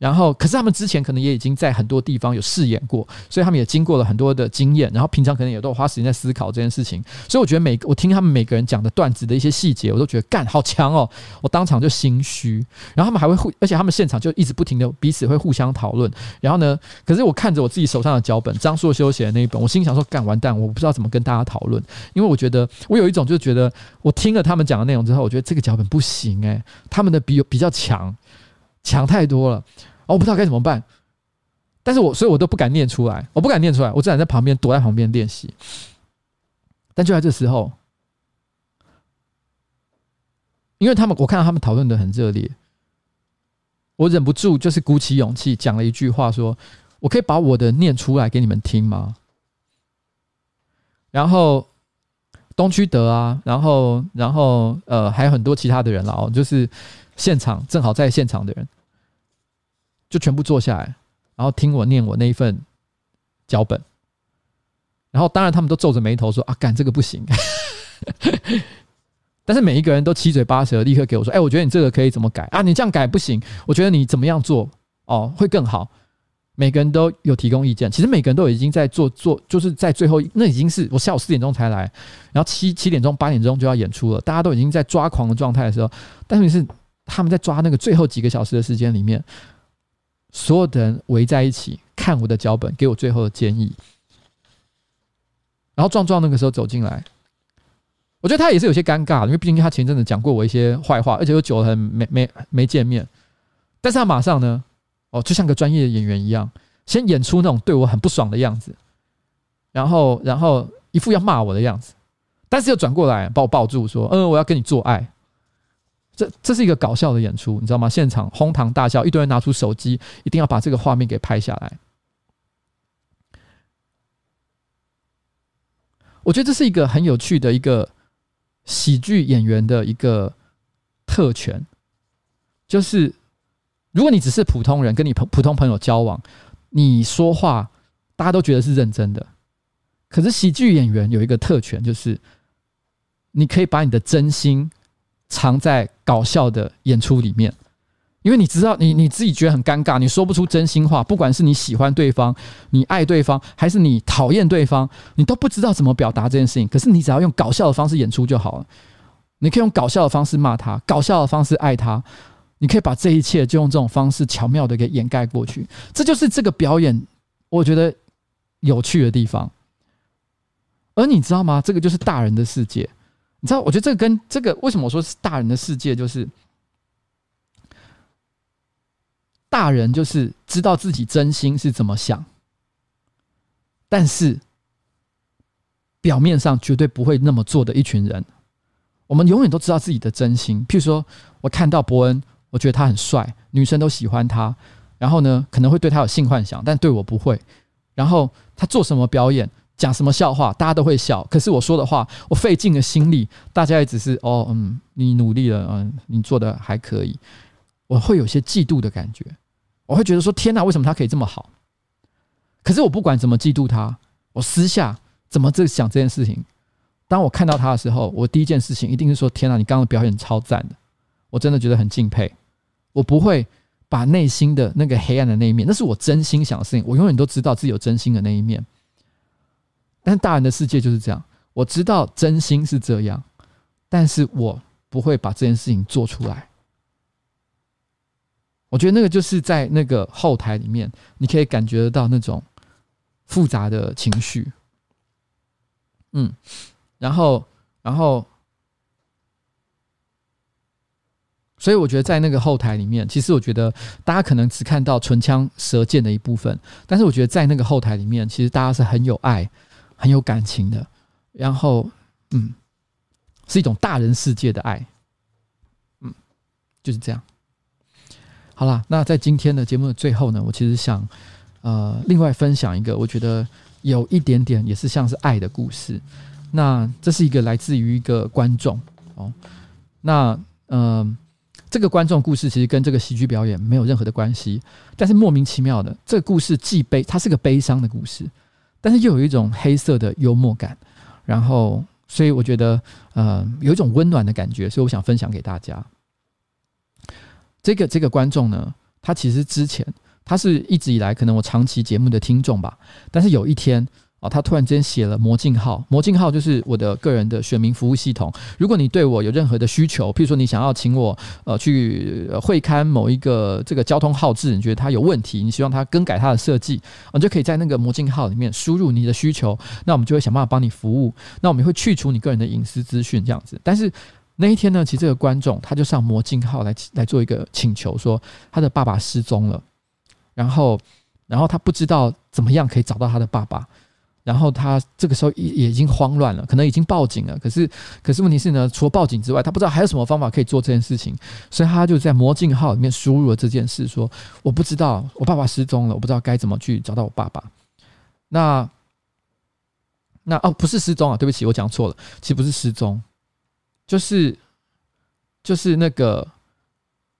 然后，可是他们之前可能也已经在很多地方有试演过，所以他们也经过了很多的经验。然后平常可能也都花时间在思考这件事情。所以我觉得每我听他们每个人讲的段子的一些细节，我都觉得干好强哦！我当场就心虚。然后他们还会互，而且他们现场就一直不停的彼此会互相讨论。然后呢，可是我看着我自己手上的脚本，张硕修写的那一本，我心想说干完蛋，我不知道怎么跟大家讨论，因为我觉得我有一种就是觉得我听了他们讲的内容之后，我觉得这个脚本不行诶，他们的比比较强，强太多了。我不知道该怎么办，但是我所以，我都不敢念出来，我不敢念出来，我只敢在旁边躲在旁边练习。但就在这时候，因为他们我看到他们讨论的很热烈，我忍不住就是鼓起勇气讲了一句话，说：“我可以把我的念出来给你们听吗？”然后东区德啊，然后然后呃，还有很多其他的人了哦，就是现场正好在现场的人。就全部坐下来，然后听我念我那一份脚本，然后当然他们都皱着眉头说：“啊，干这个不行。”但是每一个人都七嘴八舌，立刻给我说：“哎、我觉得你这个可以怎么改啊？你这样改不行，我觉得你怎么样做哦会更好。”每个人都有提供意见，其实每个人都已经在做做，就是在最后那已经是我下午四点钟才来，然后七七点钟八点钟就要演出了，大家都已经在抓狂的状态的时候，但是是他们在抓那个最后几个小时的时间里面，所有的人围在一起看我的脚本，给我最后的建议。然后壮壮那个时候走进来，我觉得他也是有些尴尬，因为毕竟他前阵子讲过我一些坏话，而且又久了很没没没见面，但是他马上呢。哦，就像个专业的演员一样，先演出那种对我很不爽的样子，然后，然后一副要骂我的样子，但是又转过来把我抱住，说：“嗯，我要跟你做爱。”这这是一个搞笑的演出，你知道吗？现场哄堂大笑，一堆人拿出手机，一定要把这个画面给拍下来。我觉得这是一个很有趣的一个喜剧演员的一个特权，就是。如果你只是普通人，跟你普普通朋友交往，你说话大家都觉得是认真的。可是喜剧演员有一个特权，就是你可以把你的真心藏在搞笑的演出里面，因为你知道你你自己觉得很尴尬，你说不出真心话。不管是你喜欢对方、你爱对方，还是你讨厌对方，你都不知道怎么表达这件事情。可是你只要用搞笑的方式演出就好了。你可以用搞笑的方式骂他，搞笑的方式爱他。你可以把这一切就用这种方式巧妙的给掩盖过去，这就是这个表演我觉得有趣的地方。而你知道吗？这个就是大人的世界。你知道，我觉得这个跟这个为什么我说是大人的世界，就是大人就是知道自己真心是怎么想，但是表面上绝对不会那么做的一群人。我们永远都知道自己的真心。譬如说，我看到伯恩。我觉得他很帅，女生都喜欢他。然后呢，可能会对他有性幻想，但对我不会。然后他做什么表演，讲什么笑话，大家都会笑。可是我说的话，我费尽了心力，大家也只是哦，嗯，你努力了，嗯，你做的还可以。我会有些嫉妒的感觉，我会觉得说：天哪，为什么他可以这么好？可是我不管怎么嫉妒他，我私下怎么在想这件事情。当我看到他的时候，我第一件事情一定是说：天哪，你刚刚的表演超赞的，我真的觉得很敬佩。我不会把内心的那个黑暗的那一面，那是我真心想的事情。我永远都知道自己有真心的那一面，但大人的世界就是这样。我知道真心是这样，但是我不会把这件事情做出来。我觉得那个就是在那个后台里面，你可以感觉得到那种复杂的情绪。嗯，然后，然后。所以我觉得在那个后台里面，其实我觉得大家可能只看到唇枪舌剑的一部分，但是我觉得在那个后台里面，其实大家是很有爱、很有感情的。然后，嗯，是一种大人世界的爱，嗯，就是这样。好啦，那在今天的节目的最后呢，我其实想呃，另外分享一个我觉得有一点点也是像是爱的故事。那这是一个来自于一个观众哦，那嗯。呃这个观众故事其实跟这个喜剧表演没有任何的关系，但是莫名其妙的，这个故事既悲，它是个悲伤的故事，但是又有一种黑色的幽默感，然后，所以我觉得，呃，有一种温暖的感觉，所以我想分享给大家。这个这个观众呢，他其实之前他是一直以来可能我长期节目的听众吧，但是有一天。啊，他突然间写了魔镜号，魔镜号就是我的个人的选民服务系统。如果你对我有任何的需求，譬如说你想要请我呃去会勘某一个这个交通号志，你觉得它有问题，你希望它更改它的设计，你就可以在那个魔镜号里面输入你的需求，那我们就会想办法帮你服务。那我们会去除你个人的隐私资讯这样子。但是那一天呢，其实这个观众他就上魔镜号来来做一个请求，说他的爸爸失踪了，然后然后他不知道怎么样可以找到他的爸爸。然后他这个时候也也已经慌乱了，可能已经报警了。可是，可是问题是呢，除了报警之外，他不知道还有什么方法可以做这件事情，所以他就在魔镜号里面输入了这件事，说：“我不知道，我爸爸失踪了，我不知道该怎么去找到我爸爸。那”那哦，不是失踪啊，对不起，我讲错了，其实不是失踪，就是就是那个，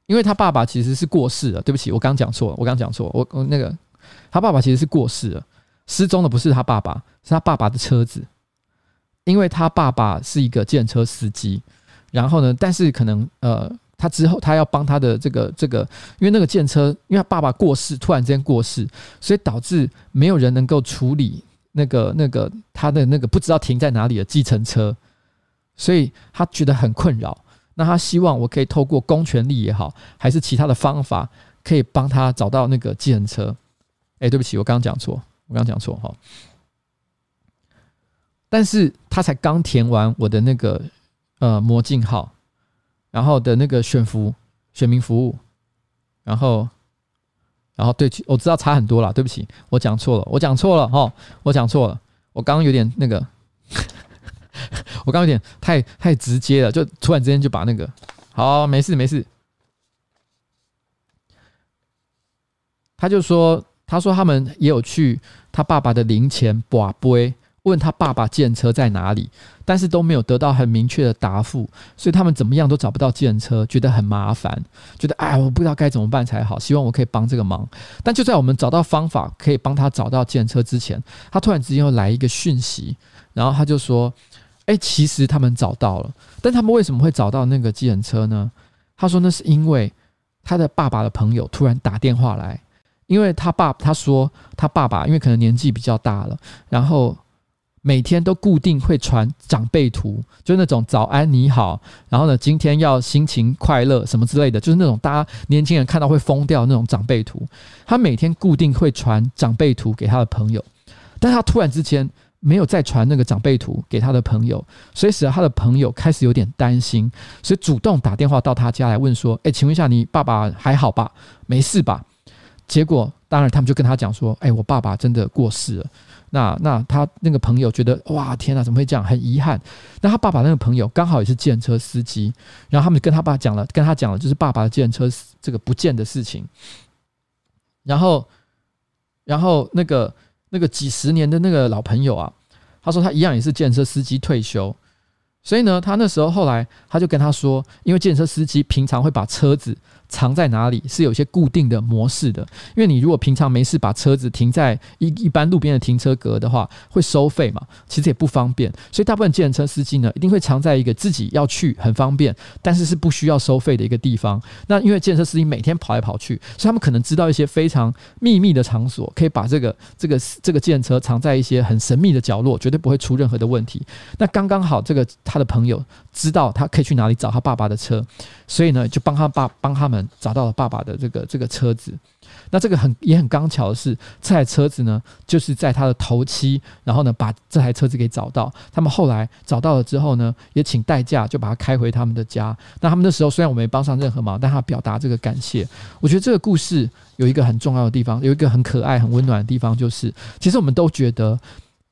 因为他爸爸其实是过世了。对不起，我刚讲错了，我刚讲错了，我我那个他爸爸其实是过世了。失踪的不是他爸爸，是他爸爸的车子，因为他爸爸是一个计程车司机，然后呢，但是可能呃，他之后他要帮他的这个这个，因为那个计程车，因为他爸爸过世，突然之间过世，所以导致没有人能够处理那个那个他的那个不知道停在哪里的计程车，所以他觉得很困扰。那他希望我可以透过公权力也好，还是其他的方法，可以帮他找到那个计程车。哎，对不起，我刚刚讲错，我刚讲错哈。但是他才刚填完我的那个呃魔镜号，然后的那个选服选民服务，然后然后对，我知道差很多了，对不起，我讲错了，我讲错了哈，我讲错了，我刚刚有点那个，我刚刚有点太太直接了，就突然之间就把那个好，没事没事，他就说，他说他们也有去他爸爸的灵前跋杯。问他爸爸计程车在哪里，但是都没有得到很明确的答复，所以他们怎么样都找不到计程车，觉得很麻烦，觉得哎，我不知道该怎么办才好。希望我可以帮这个忙。但就在我们找到方法可以帮他找到计程车之前，他突然之间又来一个讯息，然后他就说：“哎，其实他们找到了，但他们为什么会找到那个计程车呢？”他说：“那是因为他的爸爸的朋友突然打电话来，因为他爸他说他爸爸因为可能年纪比较大了，然后。”每天都固定会传长辈图，就是那种早安你好，然后呢，今天要心情快乐什么之类的，就是那种大家年轻人看到会疯掉那种长辈图。他每天固定会传长辈图给他的朋友，但他突然之间没有再传那个长辈图给他的朋友，所以使得他的朋友开始有点担心，所以主动打电话到他家来问说：“哎，请问一下，你爸爸还好吧？没事吧？”结果当然他们就跟他讲说：“哎，我爸爸真的过世了。”那那他那个朋友觉得哇天哪，怎么会这样？很遗憾。那他爸爸那个朋友刚好也是建车司机，然后他们跟他爸讲了，跟他讲了就是爸爸的建车这个不见的事情。然后，然后那个那个几十年的那个老朋友啊，他说他一样也是建车司机退休，所以呢，他那时候后来他就跟他说，因为建车司机平常会把车子。藏在哪里是有些固定的模式的，因为你如果平常没事把车子停在一一般路边的停车格的话，会收费嘛，其实也不方便，所以大部分计程车司机呢，一定会藏在一个自己要去很方便，但是是不需要收费的一个地方。那因为计程车司机每天跑来跑去，所以他们可能知道一些非常秘密的场所，可以把这个这个这个计程车藏在一些很神秘的角落，绝对不会出任何的问题。那刚刚好，这个他的朋友知道他可以去哪里找他爸爸的车，所以呢，就帮他爸帮他们。找到了爸爸的这个这个车子，那这个很也很刚巧的是，这台车子呢，就是在他的头七，然后呢把这台车子给找到。他们后来找到了之后呢，也请代驾就把他开回他们的家。那他们那时候虽然我没帮上任何忙，但他表达这个感谢。我觉得这个故事有一个很重要的地方，有一个很可爱、很温暖的地方，就是其实我们都觉得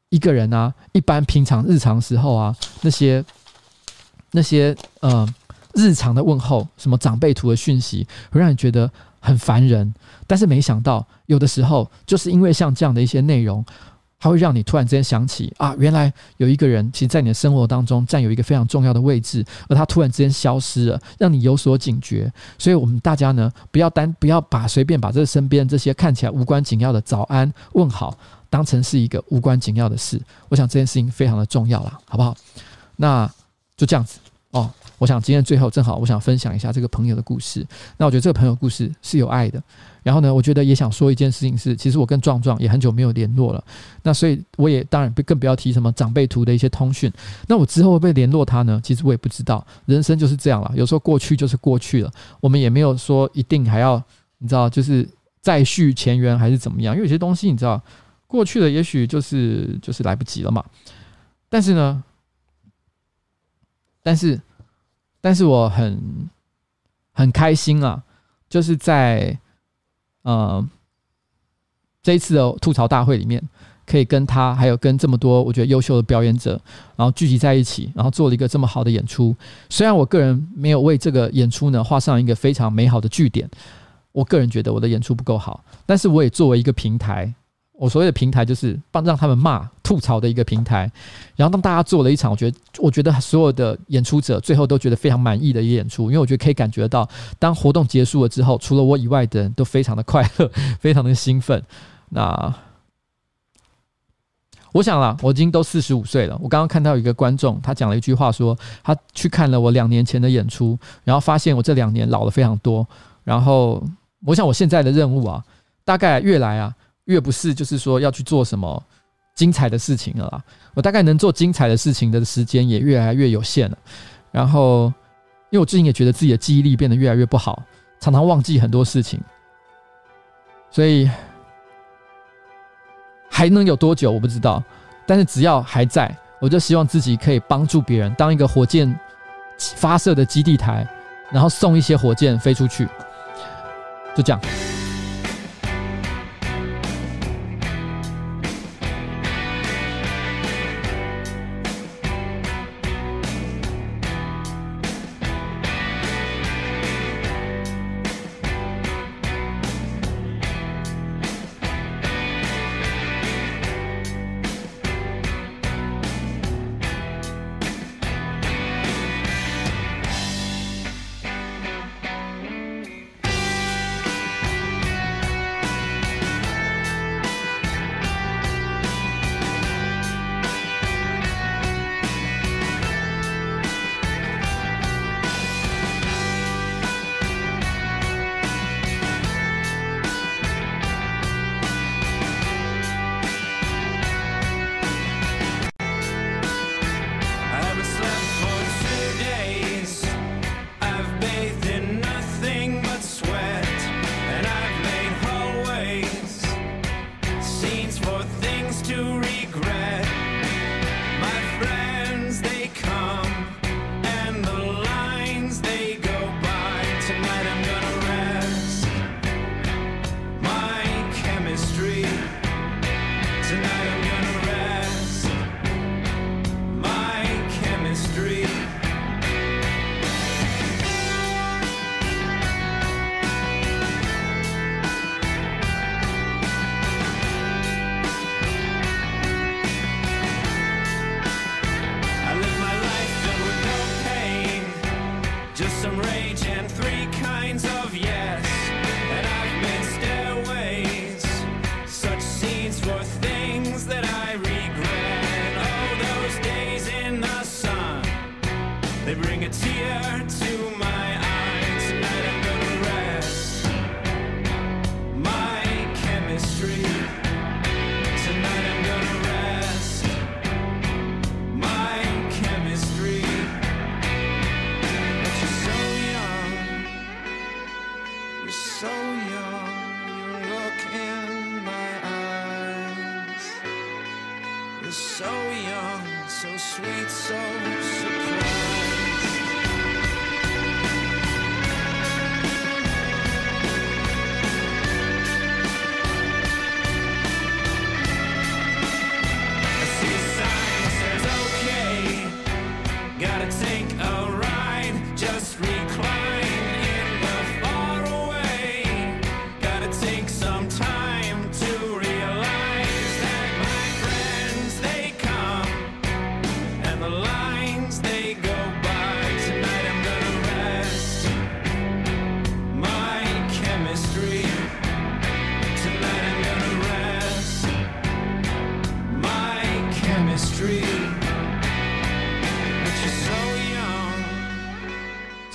一个人啊，一般平常日常时候啊，那些那些呃。日常的问候，什么长辈图的讯息，会让你觉得很烦人。但是没想到，有的时候就是因为像这样的一些内容，它会让你突然之间想起啊，原来有一个人，其实在你的生活当中占有一个非常重要的位置，而他突然之间消失了，让你有所警觉。所以，我们大家呢，不要单不要把随便把这身边这些看起来无关紧要的早安问好，当成是一个无关紧要的事。我想这件事情非常的重要啦，好不好？那就这样子哦。我想今天最后正好，我想分享一下这个朋友的故事。那我觉得这个朋友故事是有爱的。然后呢，我觉得也想说一件事情是，其实我跟壮壮也很久没有联络了。那所以我也当然更不要提什么长辈图的一些通讯。那我之后会不会联络他呢？其实我也不知道。人生就是这样了，有时候过去就是过去了。我们也没有说一定还要你知道，就是再续前缘还是怎么样？因为有些东西你知道，过去了也许就是就是来不及了嘛。但是呢，但是。但是我很很开心啊，就是在呃这一次的吐槽大会里面，可以跟他还有跟这么多我觉得优秀的表演者，然后聚集在一起，然后做了一个这么好的演出。虽然我个人没有为这个演出呢画上一个非常美好的句点，我个人觉得我的演出不够好，但是我也作为一个平台。我所谓的平台就是帮让他们骂吐槽的一个平台，然后当大家做了一场，我觉得我觉得所有的演出者最后都觉得非常满意的一个演出，因为我觉得可以感觉到，当活动结束了之后，除了我以外的人都非常的快乐，非常的兴奋。那我想啦，我已经都四十五岁了。我刚刚看到一个观众，他讲了一句话说，说他去看了我两年前的演出，然后发现我这两年老了非常多。然后我想我现在的任务啊，大概越来啊越不是就是说要去做什么精彩的事情了啦。我大概能做精彩的事情的时间也越来越有限了。然后因为我最近也觉得自己的记忆力变得越来越不好，常常忘记很多事情，所以。还能有多久？我不知道，但是只要还在，我就希望自己可以帮助别人，当一个火箭发射的基地台，然后送一些火箭飞出去，就这样。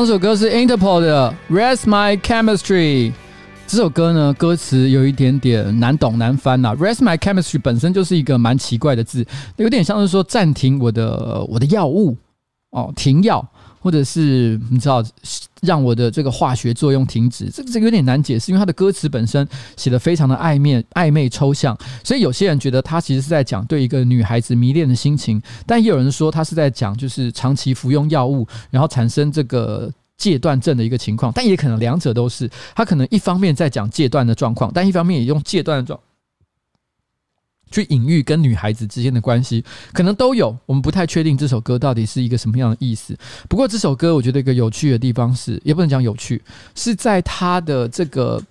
这首歌是 Interpol 的《Rest My Chemistry》。这首歌呢，歌词有一点点难懂难翻呐。Rest My Chemistry 本身就是一个蛮奇怪的字，有点像是说暂停我的我的药物哦，停药，或者是你知道让我的这个化学作用停止。这个这个有点难解释，因为它的歌词本身写的非常的暧昧暧昧抽象，所以有些人觉得他其实是在讲对一个女孩子迷恋的心情，但也有人说他是在讲就是长期服用药物，然后产生这个。戒断症的一个情况，但也可能两者都是。他可能一方面在讲戒断的状况，但一方面也用戒断的状去隐喻跟女孩子之间的关系，可能都有。我们不太确定这首歌到底是一个什么样的意思。不过这首歌我觉得一个有趣的地方是，也不能讲有趣，是在他的这个。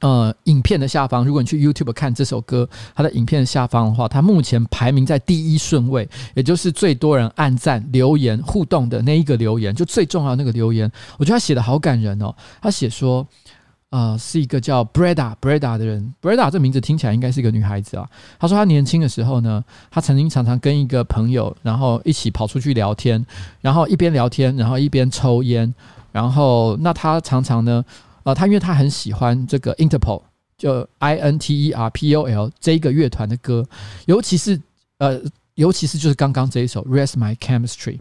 呃，影片的下方，如果你去 YouTube 看这首歌，它的影片的下方的话，它目前排名在第一顺位，也就是最多人按赞、留言、互动的那一个留言，就最重要那个留言。我觉得他写的好感人哦。他写说，呃，是一个叫 Breda Breda 的人，Breda 这名字听起来应该是一个女孩子啊。他说他年轻的时候呢，他曾经常常跟一个朋友，然后一起跑出去聊天，然后一边聊天，然后一边抽烟，然后那他常常呢。呃，他因为他很喜欢这个 Interpol，就 I N T E R P O L 这个乐团的歌，尤其是呃，尤其是就是刚刚这一首 Rest My Chemistry，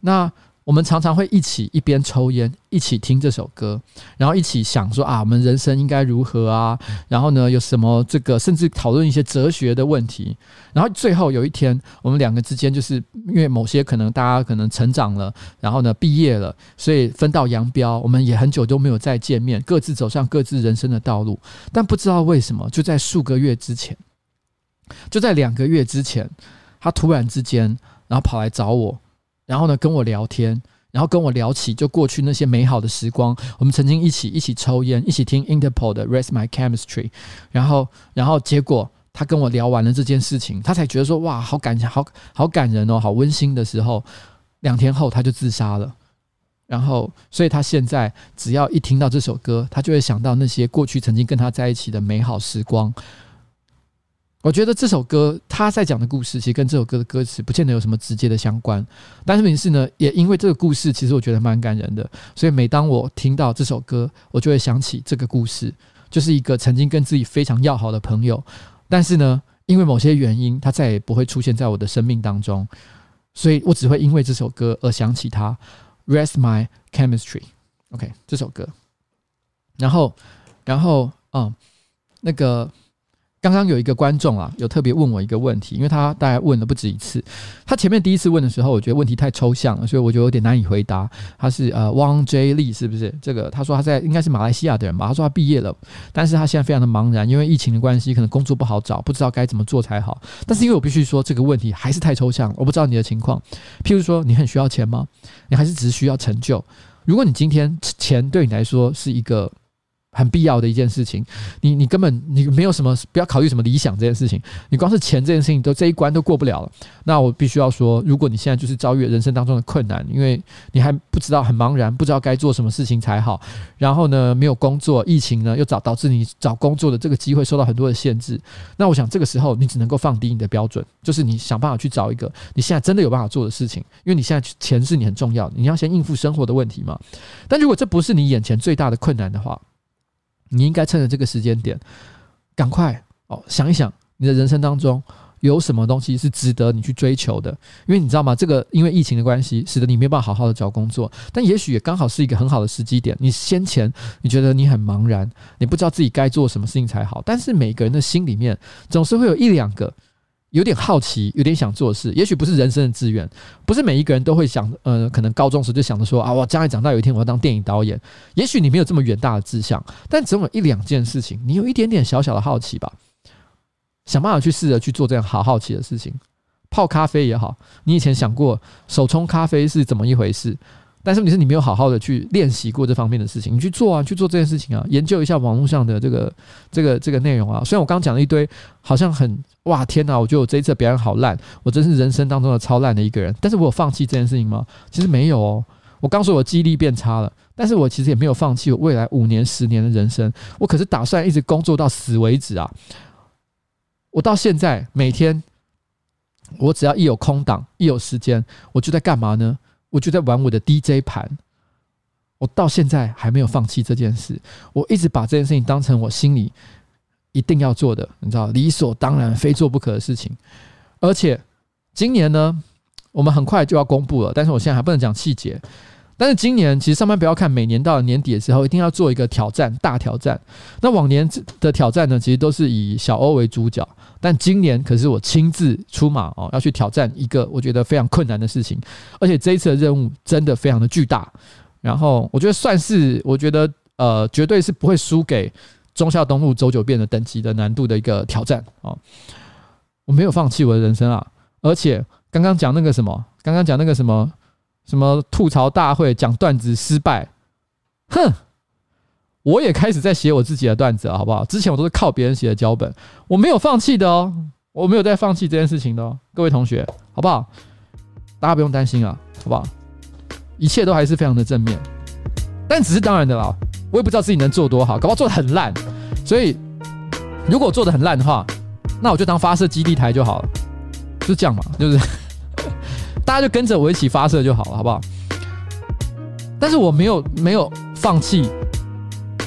那。我们常常会一起一边抽烟，一起听这首歌，然后一起想说啊，我们人生应该如何啊？然后呢，有什么这个，甚至讨论一些哲学的问题。然后最后有一天，我们两个之间就是因为某些可能大家可能成长了，然后呢毕业了，所以分道扬镳。我们也很久都没有再见面，各自走上各自人生的道路。但不知道为什么，就在数个月之前，就在两个月之前，他突然之间，然后跑来找我。然后呢，跟我聊天，然后跟我聊起就过去那些美好的时光。我们曾经一起一起抽烟，一起听 Interpol 的《Rest My Chemistry》。然后，然后结果他跟我聊完了这件事情，他才觉得说：“哇，好感好好感人哦，好温馨的时候。”两天后他就自杀了。然后，所以他现在只要一听到这首歌，他就会想到那些过去曾经跟他在一起的美好时光。我觉得这首歌他在讲的故事，其实跟这首歌的歌词不见得有什么直接的相关。但是，问题是呢，也因为这个故事，其实我觉得蛮感人的。所以，每当我听到这首歌，我就会想起这个故事，就是一个曾经跟自己非常要好的朋友，但是呢，因为某些原因，他再也不会出现在我的生命当中。所以我只会因为这首歌而想起他。Rest my chemistry，OK，这首歌。然后，然后，嗯，那个。刚刚有一个观众啊，有特别问我一个问题，因为他大概问了不止一次。他前面第一次问的时候，我觉得问题太抽象了，所以我就有点难以回答。他是呃汪 J Lee 是不是？这个他说他在应该是马来西亚的人吧？他说他毕业了，但是他现在非常的茫然，因为疫情的关系，可能工作不好找，不知道该怎么做才好。但是因为我必须说这个问题还是太抽象，我不知道你的情况。譬如说，你很需要钱吗？你还是只需要成就？如果你今天钱对你来说是一个。很必要的一件事情，你你根本你没有什么，不要考虑什么理想这件事情，你光是钱这件事情都这一关都过不了了。那我必须要说，如果你现在就是遭遇人生当中的困难，因为你还不知道很茫然，不知道该做什么事情才好，然后呢没有工作，疫情呢又找导致你找工作的这个机会受到很多的限制。那我想这个时候你只能够放低你的标准，就是你想办法去找一个你现在真的有办法做的事情，因为你现在钱是你很重要的，你要先应付生活的问题嘛。但如果这不是你眼前最大的困难的话，你应该趁着这个时间点，赶快哦想一想，你的人生当中有什么东西是值得你去追求的？因为你知道吗？这个因为疫情的关系，使得你没办法好好的找工作，但也许也刚好是一个很好的时机点。你先前你觉得你很茫然，你不知道自己该做什么事情才好，但是每个人的心里面总是会有一两个。有点好奇，有点想做事，也许不是人生的志愿，不是每一个人都会想，呃，可能高中时就想着说啊，我将来长大有一天我要当电影导演。也许你没有这么远大的志向，但总有一两件事情，你有一点点小小的好奇吧，想办法去试着去做这样好好奇的事情。泡咖啡也好，你以前想过手冲咖啡是怎么一回事？但是你是你没有好好的去练习过这方面的事情，你去做啊，去做这件事情啊，研究一下网络上的这个这个这个内容啊。虽然我刚刚讲了一堆，好像很哇天哪，我觉得我这一次表演好烂，我真是人生当中的超烂的一个人。但是我有放弃这件事情吗？其实没有哦。我刚说我记忆力变差了，但是我其实也没有放弃我未来五年十年的人生。我可是打算一直工作到死为止啊！我到现在每天，我只要一有空档，一有时间，我就在干嘛呢？我就在玩我的 DJ 盘，我到现在还没有放弃这件事，我一直把这件事情当成我心里一定要做的，你知道，理所当然、非做不可的事情。而且今年呢，我们很快就要公布了，但是我现在还不能讲细节。但是今年其实上班不要看，每年到了年底的时候，一定要做一个挑战，大挑战。那往年的挑战呢，其实都是以小欧为主角，但今年可是我亲自出马哦，要去挑战一个我觉得非常困难的事情，而且这一次的任务真的非常的巨大。然后我觉得算是，我觉得呃，绝对是不会输给中孝东路走九遍的等级的难度的一个挑战啊！我没有放弃我的人生啊！而且刚刚讲那个什么，刚刚讲那个什么什么吐槽大会讲段子失败，哼！我也开始在写我自己的段子了，好不好？之前我都是靠别人写的脚本，我没有放弃的哦，我没有在放弃这件事情的哦，各位同学，好不好？大家不用担心啊，好不好？一切都还是非常的正面，但只是当然的啦。我也不知道自己能做多好，搞不好做的很烂。所以，如果做的很烂的话，那我就当发射基地台就好了，就这样嘛，就是大家就跟着我一起发射就好了，好不好？但是我没有没有放弃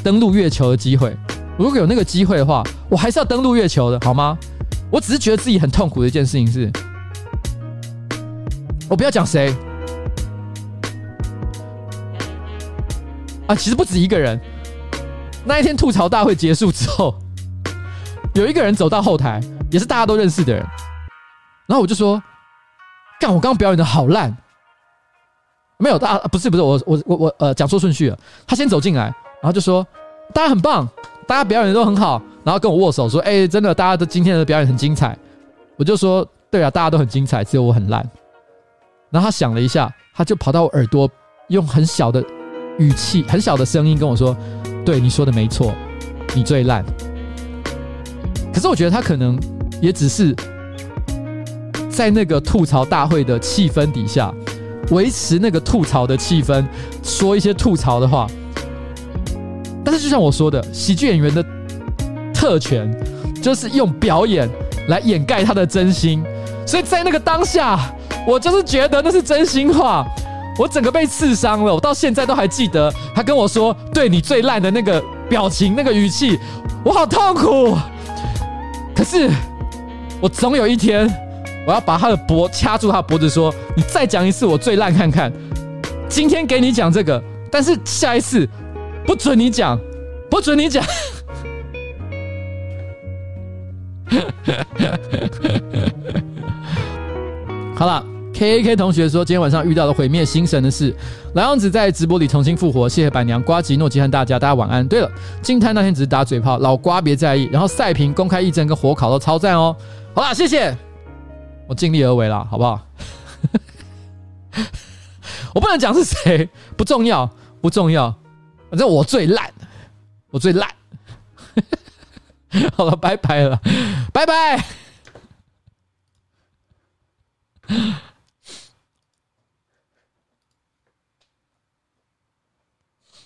登陆月球的机会。如果有那个机会的话，我还是要登陆月球的，好吗？我只是觉得自己很痛苦的一件事情是，我不要讲谁。啊，其实不止一个人。那一天吐槽大会结束之后，有一个人走到后台，也是大家都认识的人。然后我就说：“干，我刚刚表演的好烂。”没有，大家不是不是，我我我我呃讲错顺序了。他先走进来，然后就说：“大家很棒，大家表演的都很好。”然后跟我握手说：“哎，真的，大家的今天的表演很精彩。”我就说：“对啊，大家都很精彩，只有我很烂。”然后他想了一下，他就跑到我耳朵，用很小的。语气很小的声音跟我说：“对，你说的没错，你最烂。”可是我觉得他可能也只是在那个吐槽大会的气氛底下维持那个吐槽的气氛，说一些吐槽的话。但是就像我说的，喜剧演员的特权就是用表演来掩盖他的真心，所以在那个当下，我就是觉得那是真心话。我整个被刺伤了，我到现在都还记得他跟我说“对你最烂”的那个表情、那个语气，我好痛苦。可是我总有一天，我要把他的脖掐住他脖子，说：“你再讲一次我最烂看看。”今天给你讲这个，但是下一次不准你讲，不准你讲。好了。K A K 同学说，今天晚上遇到了毁灭星神的事，老样子在直播里重新复活，谢谢板娘、瓜吉、诺基和大家，大家晚安。对了，静态那天只是打嘴炮，老瓜别在意。然后赛评、公开议政跟火烤都超赞哦。好啦，谢谢，我尽力而为啦好不好？我不能讲是谁不重要不重要。反正我最烂我最烂。好了拜拜了拜拜。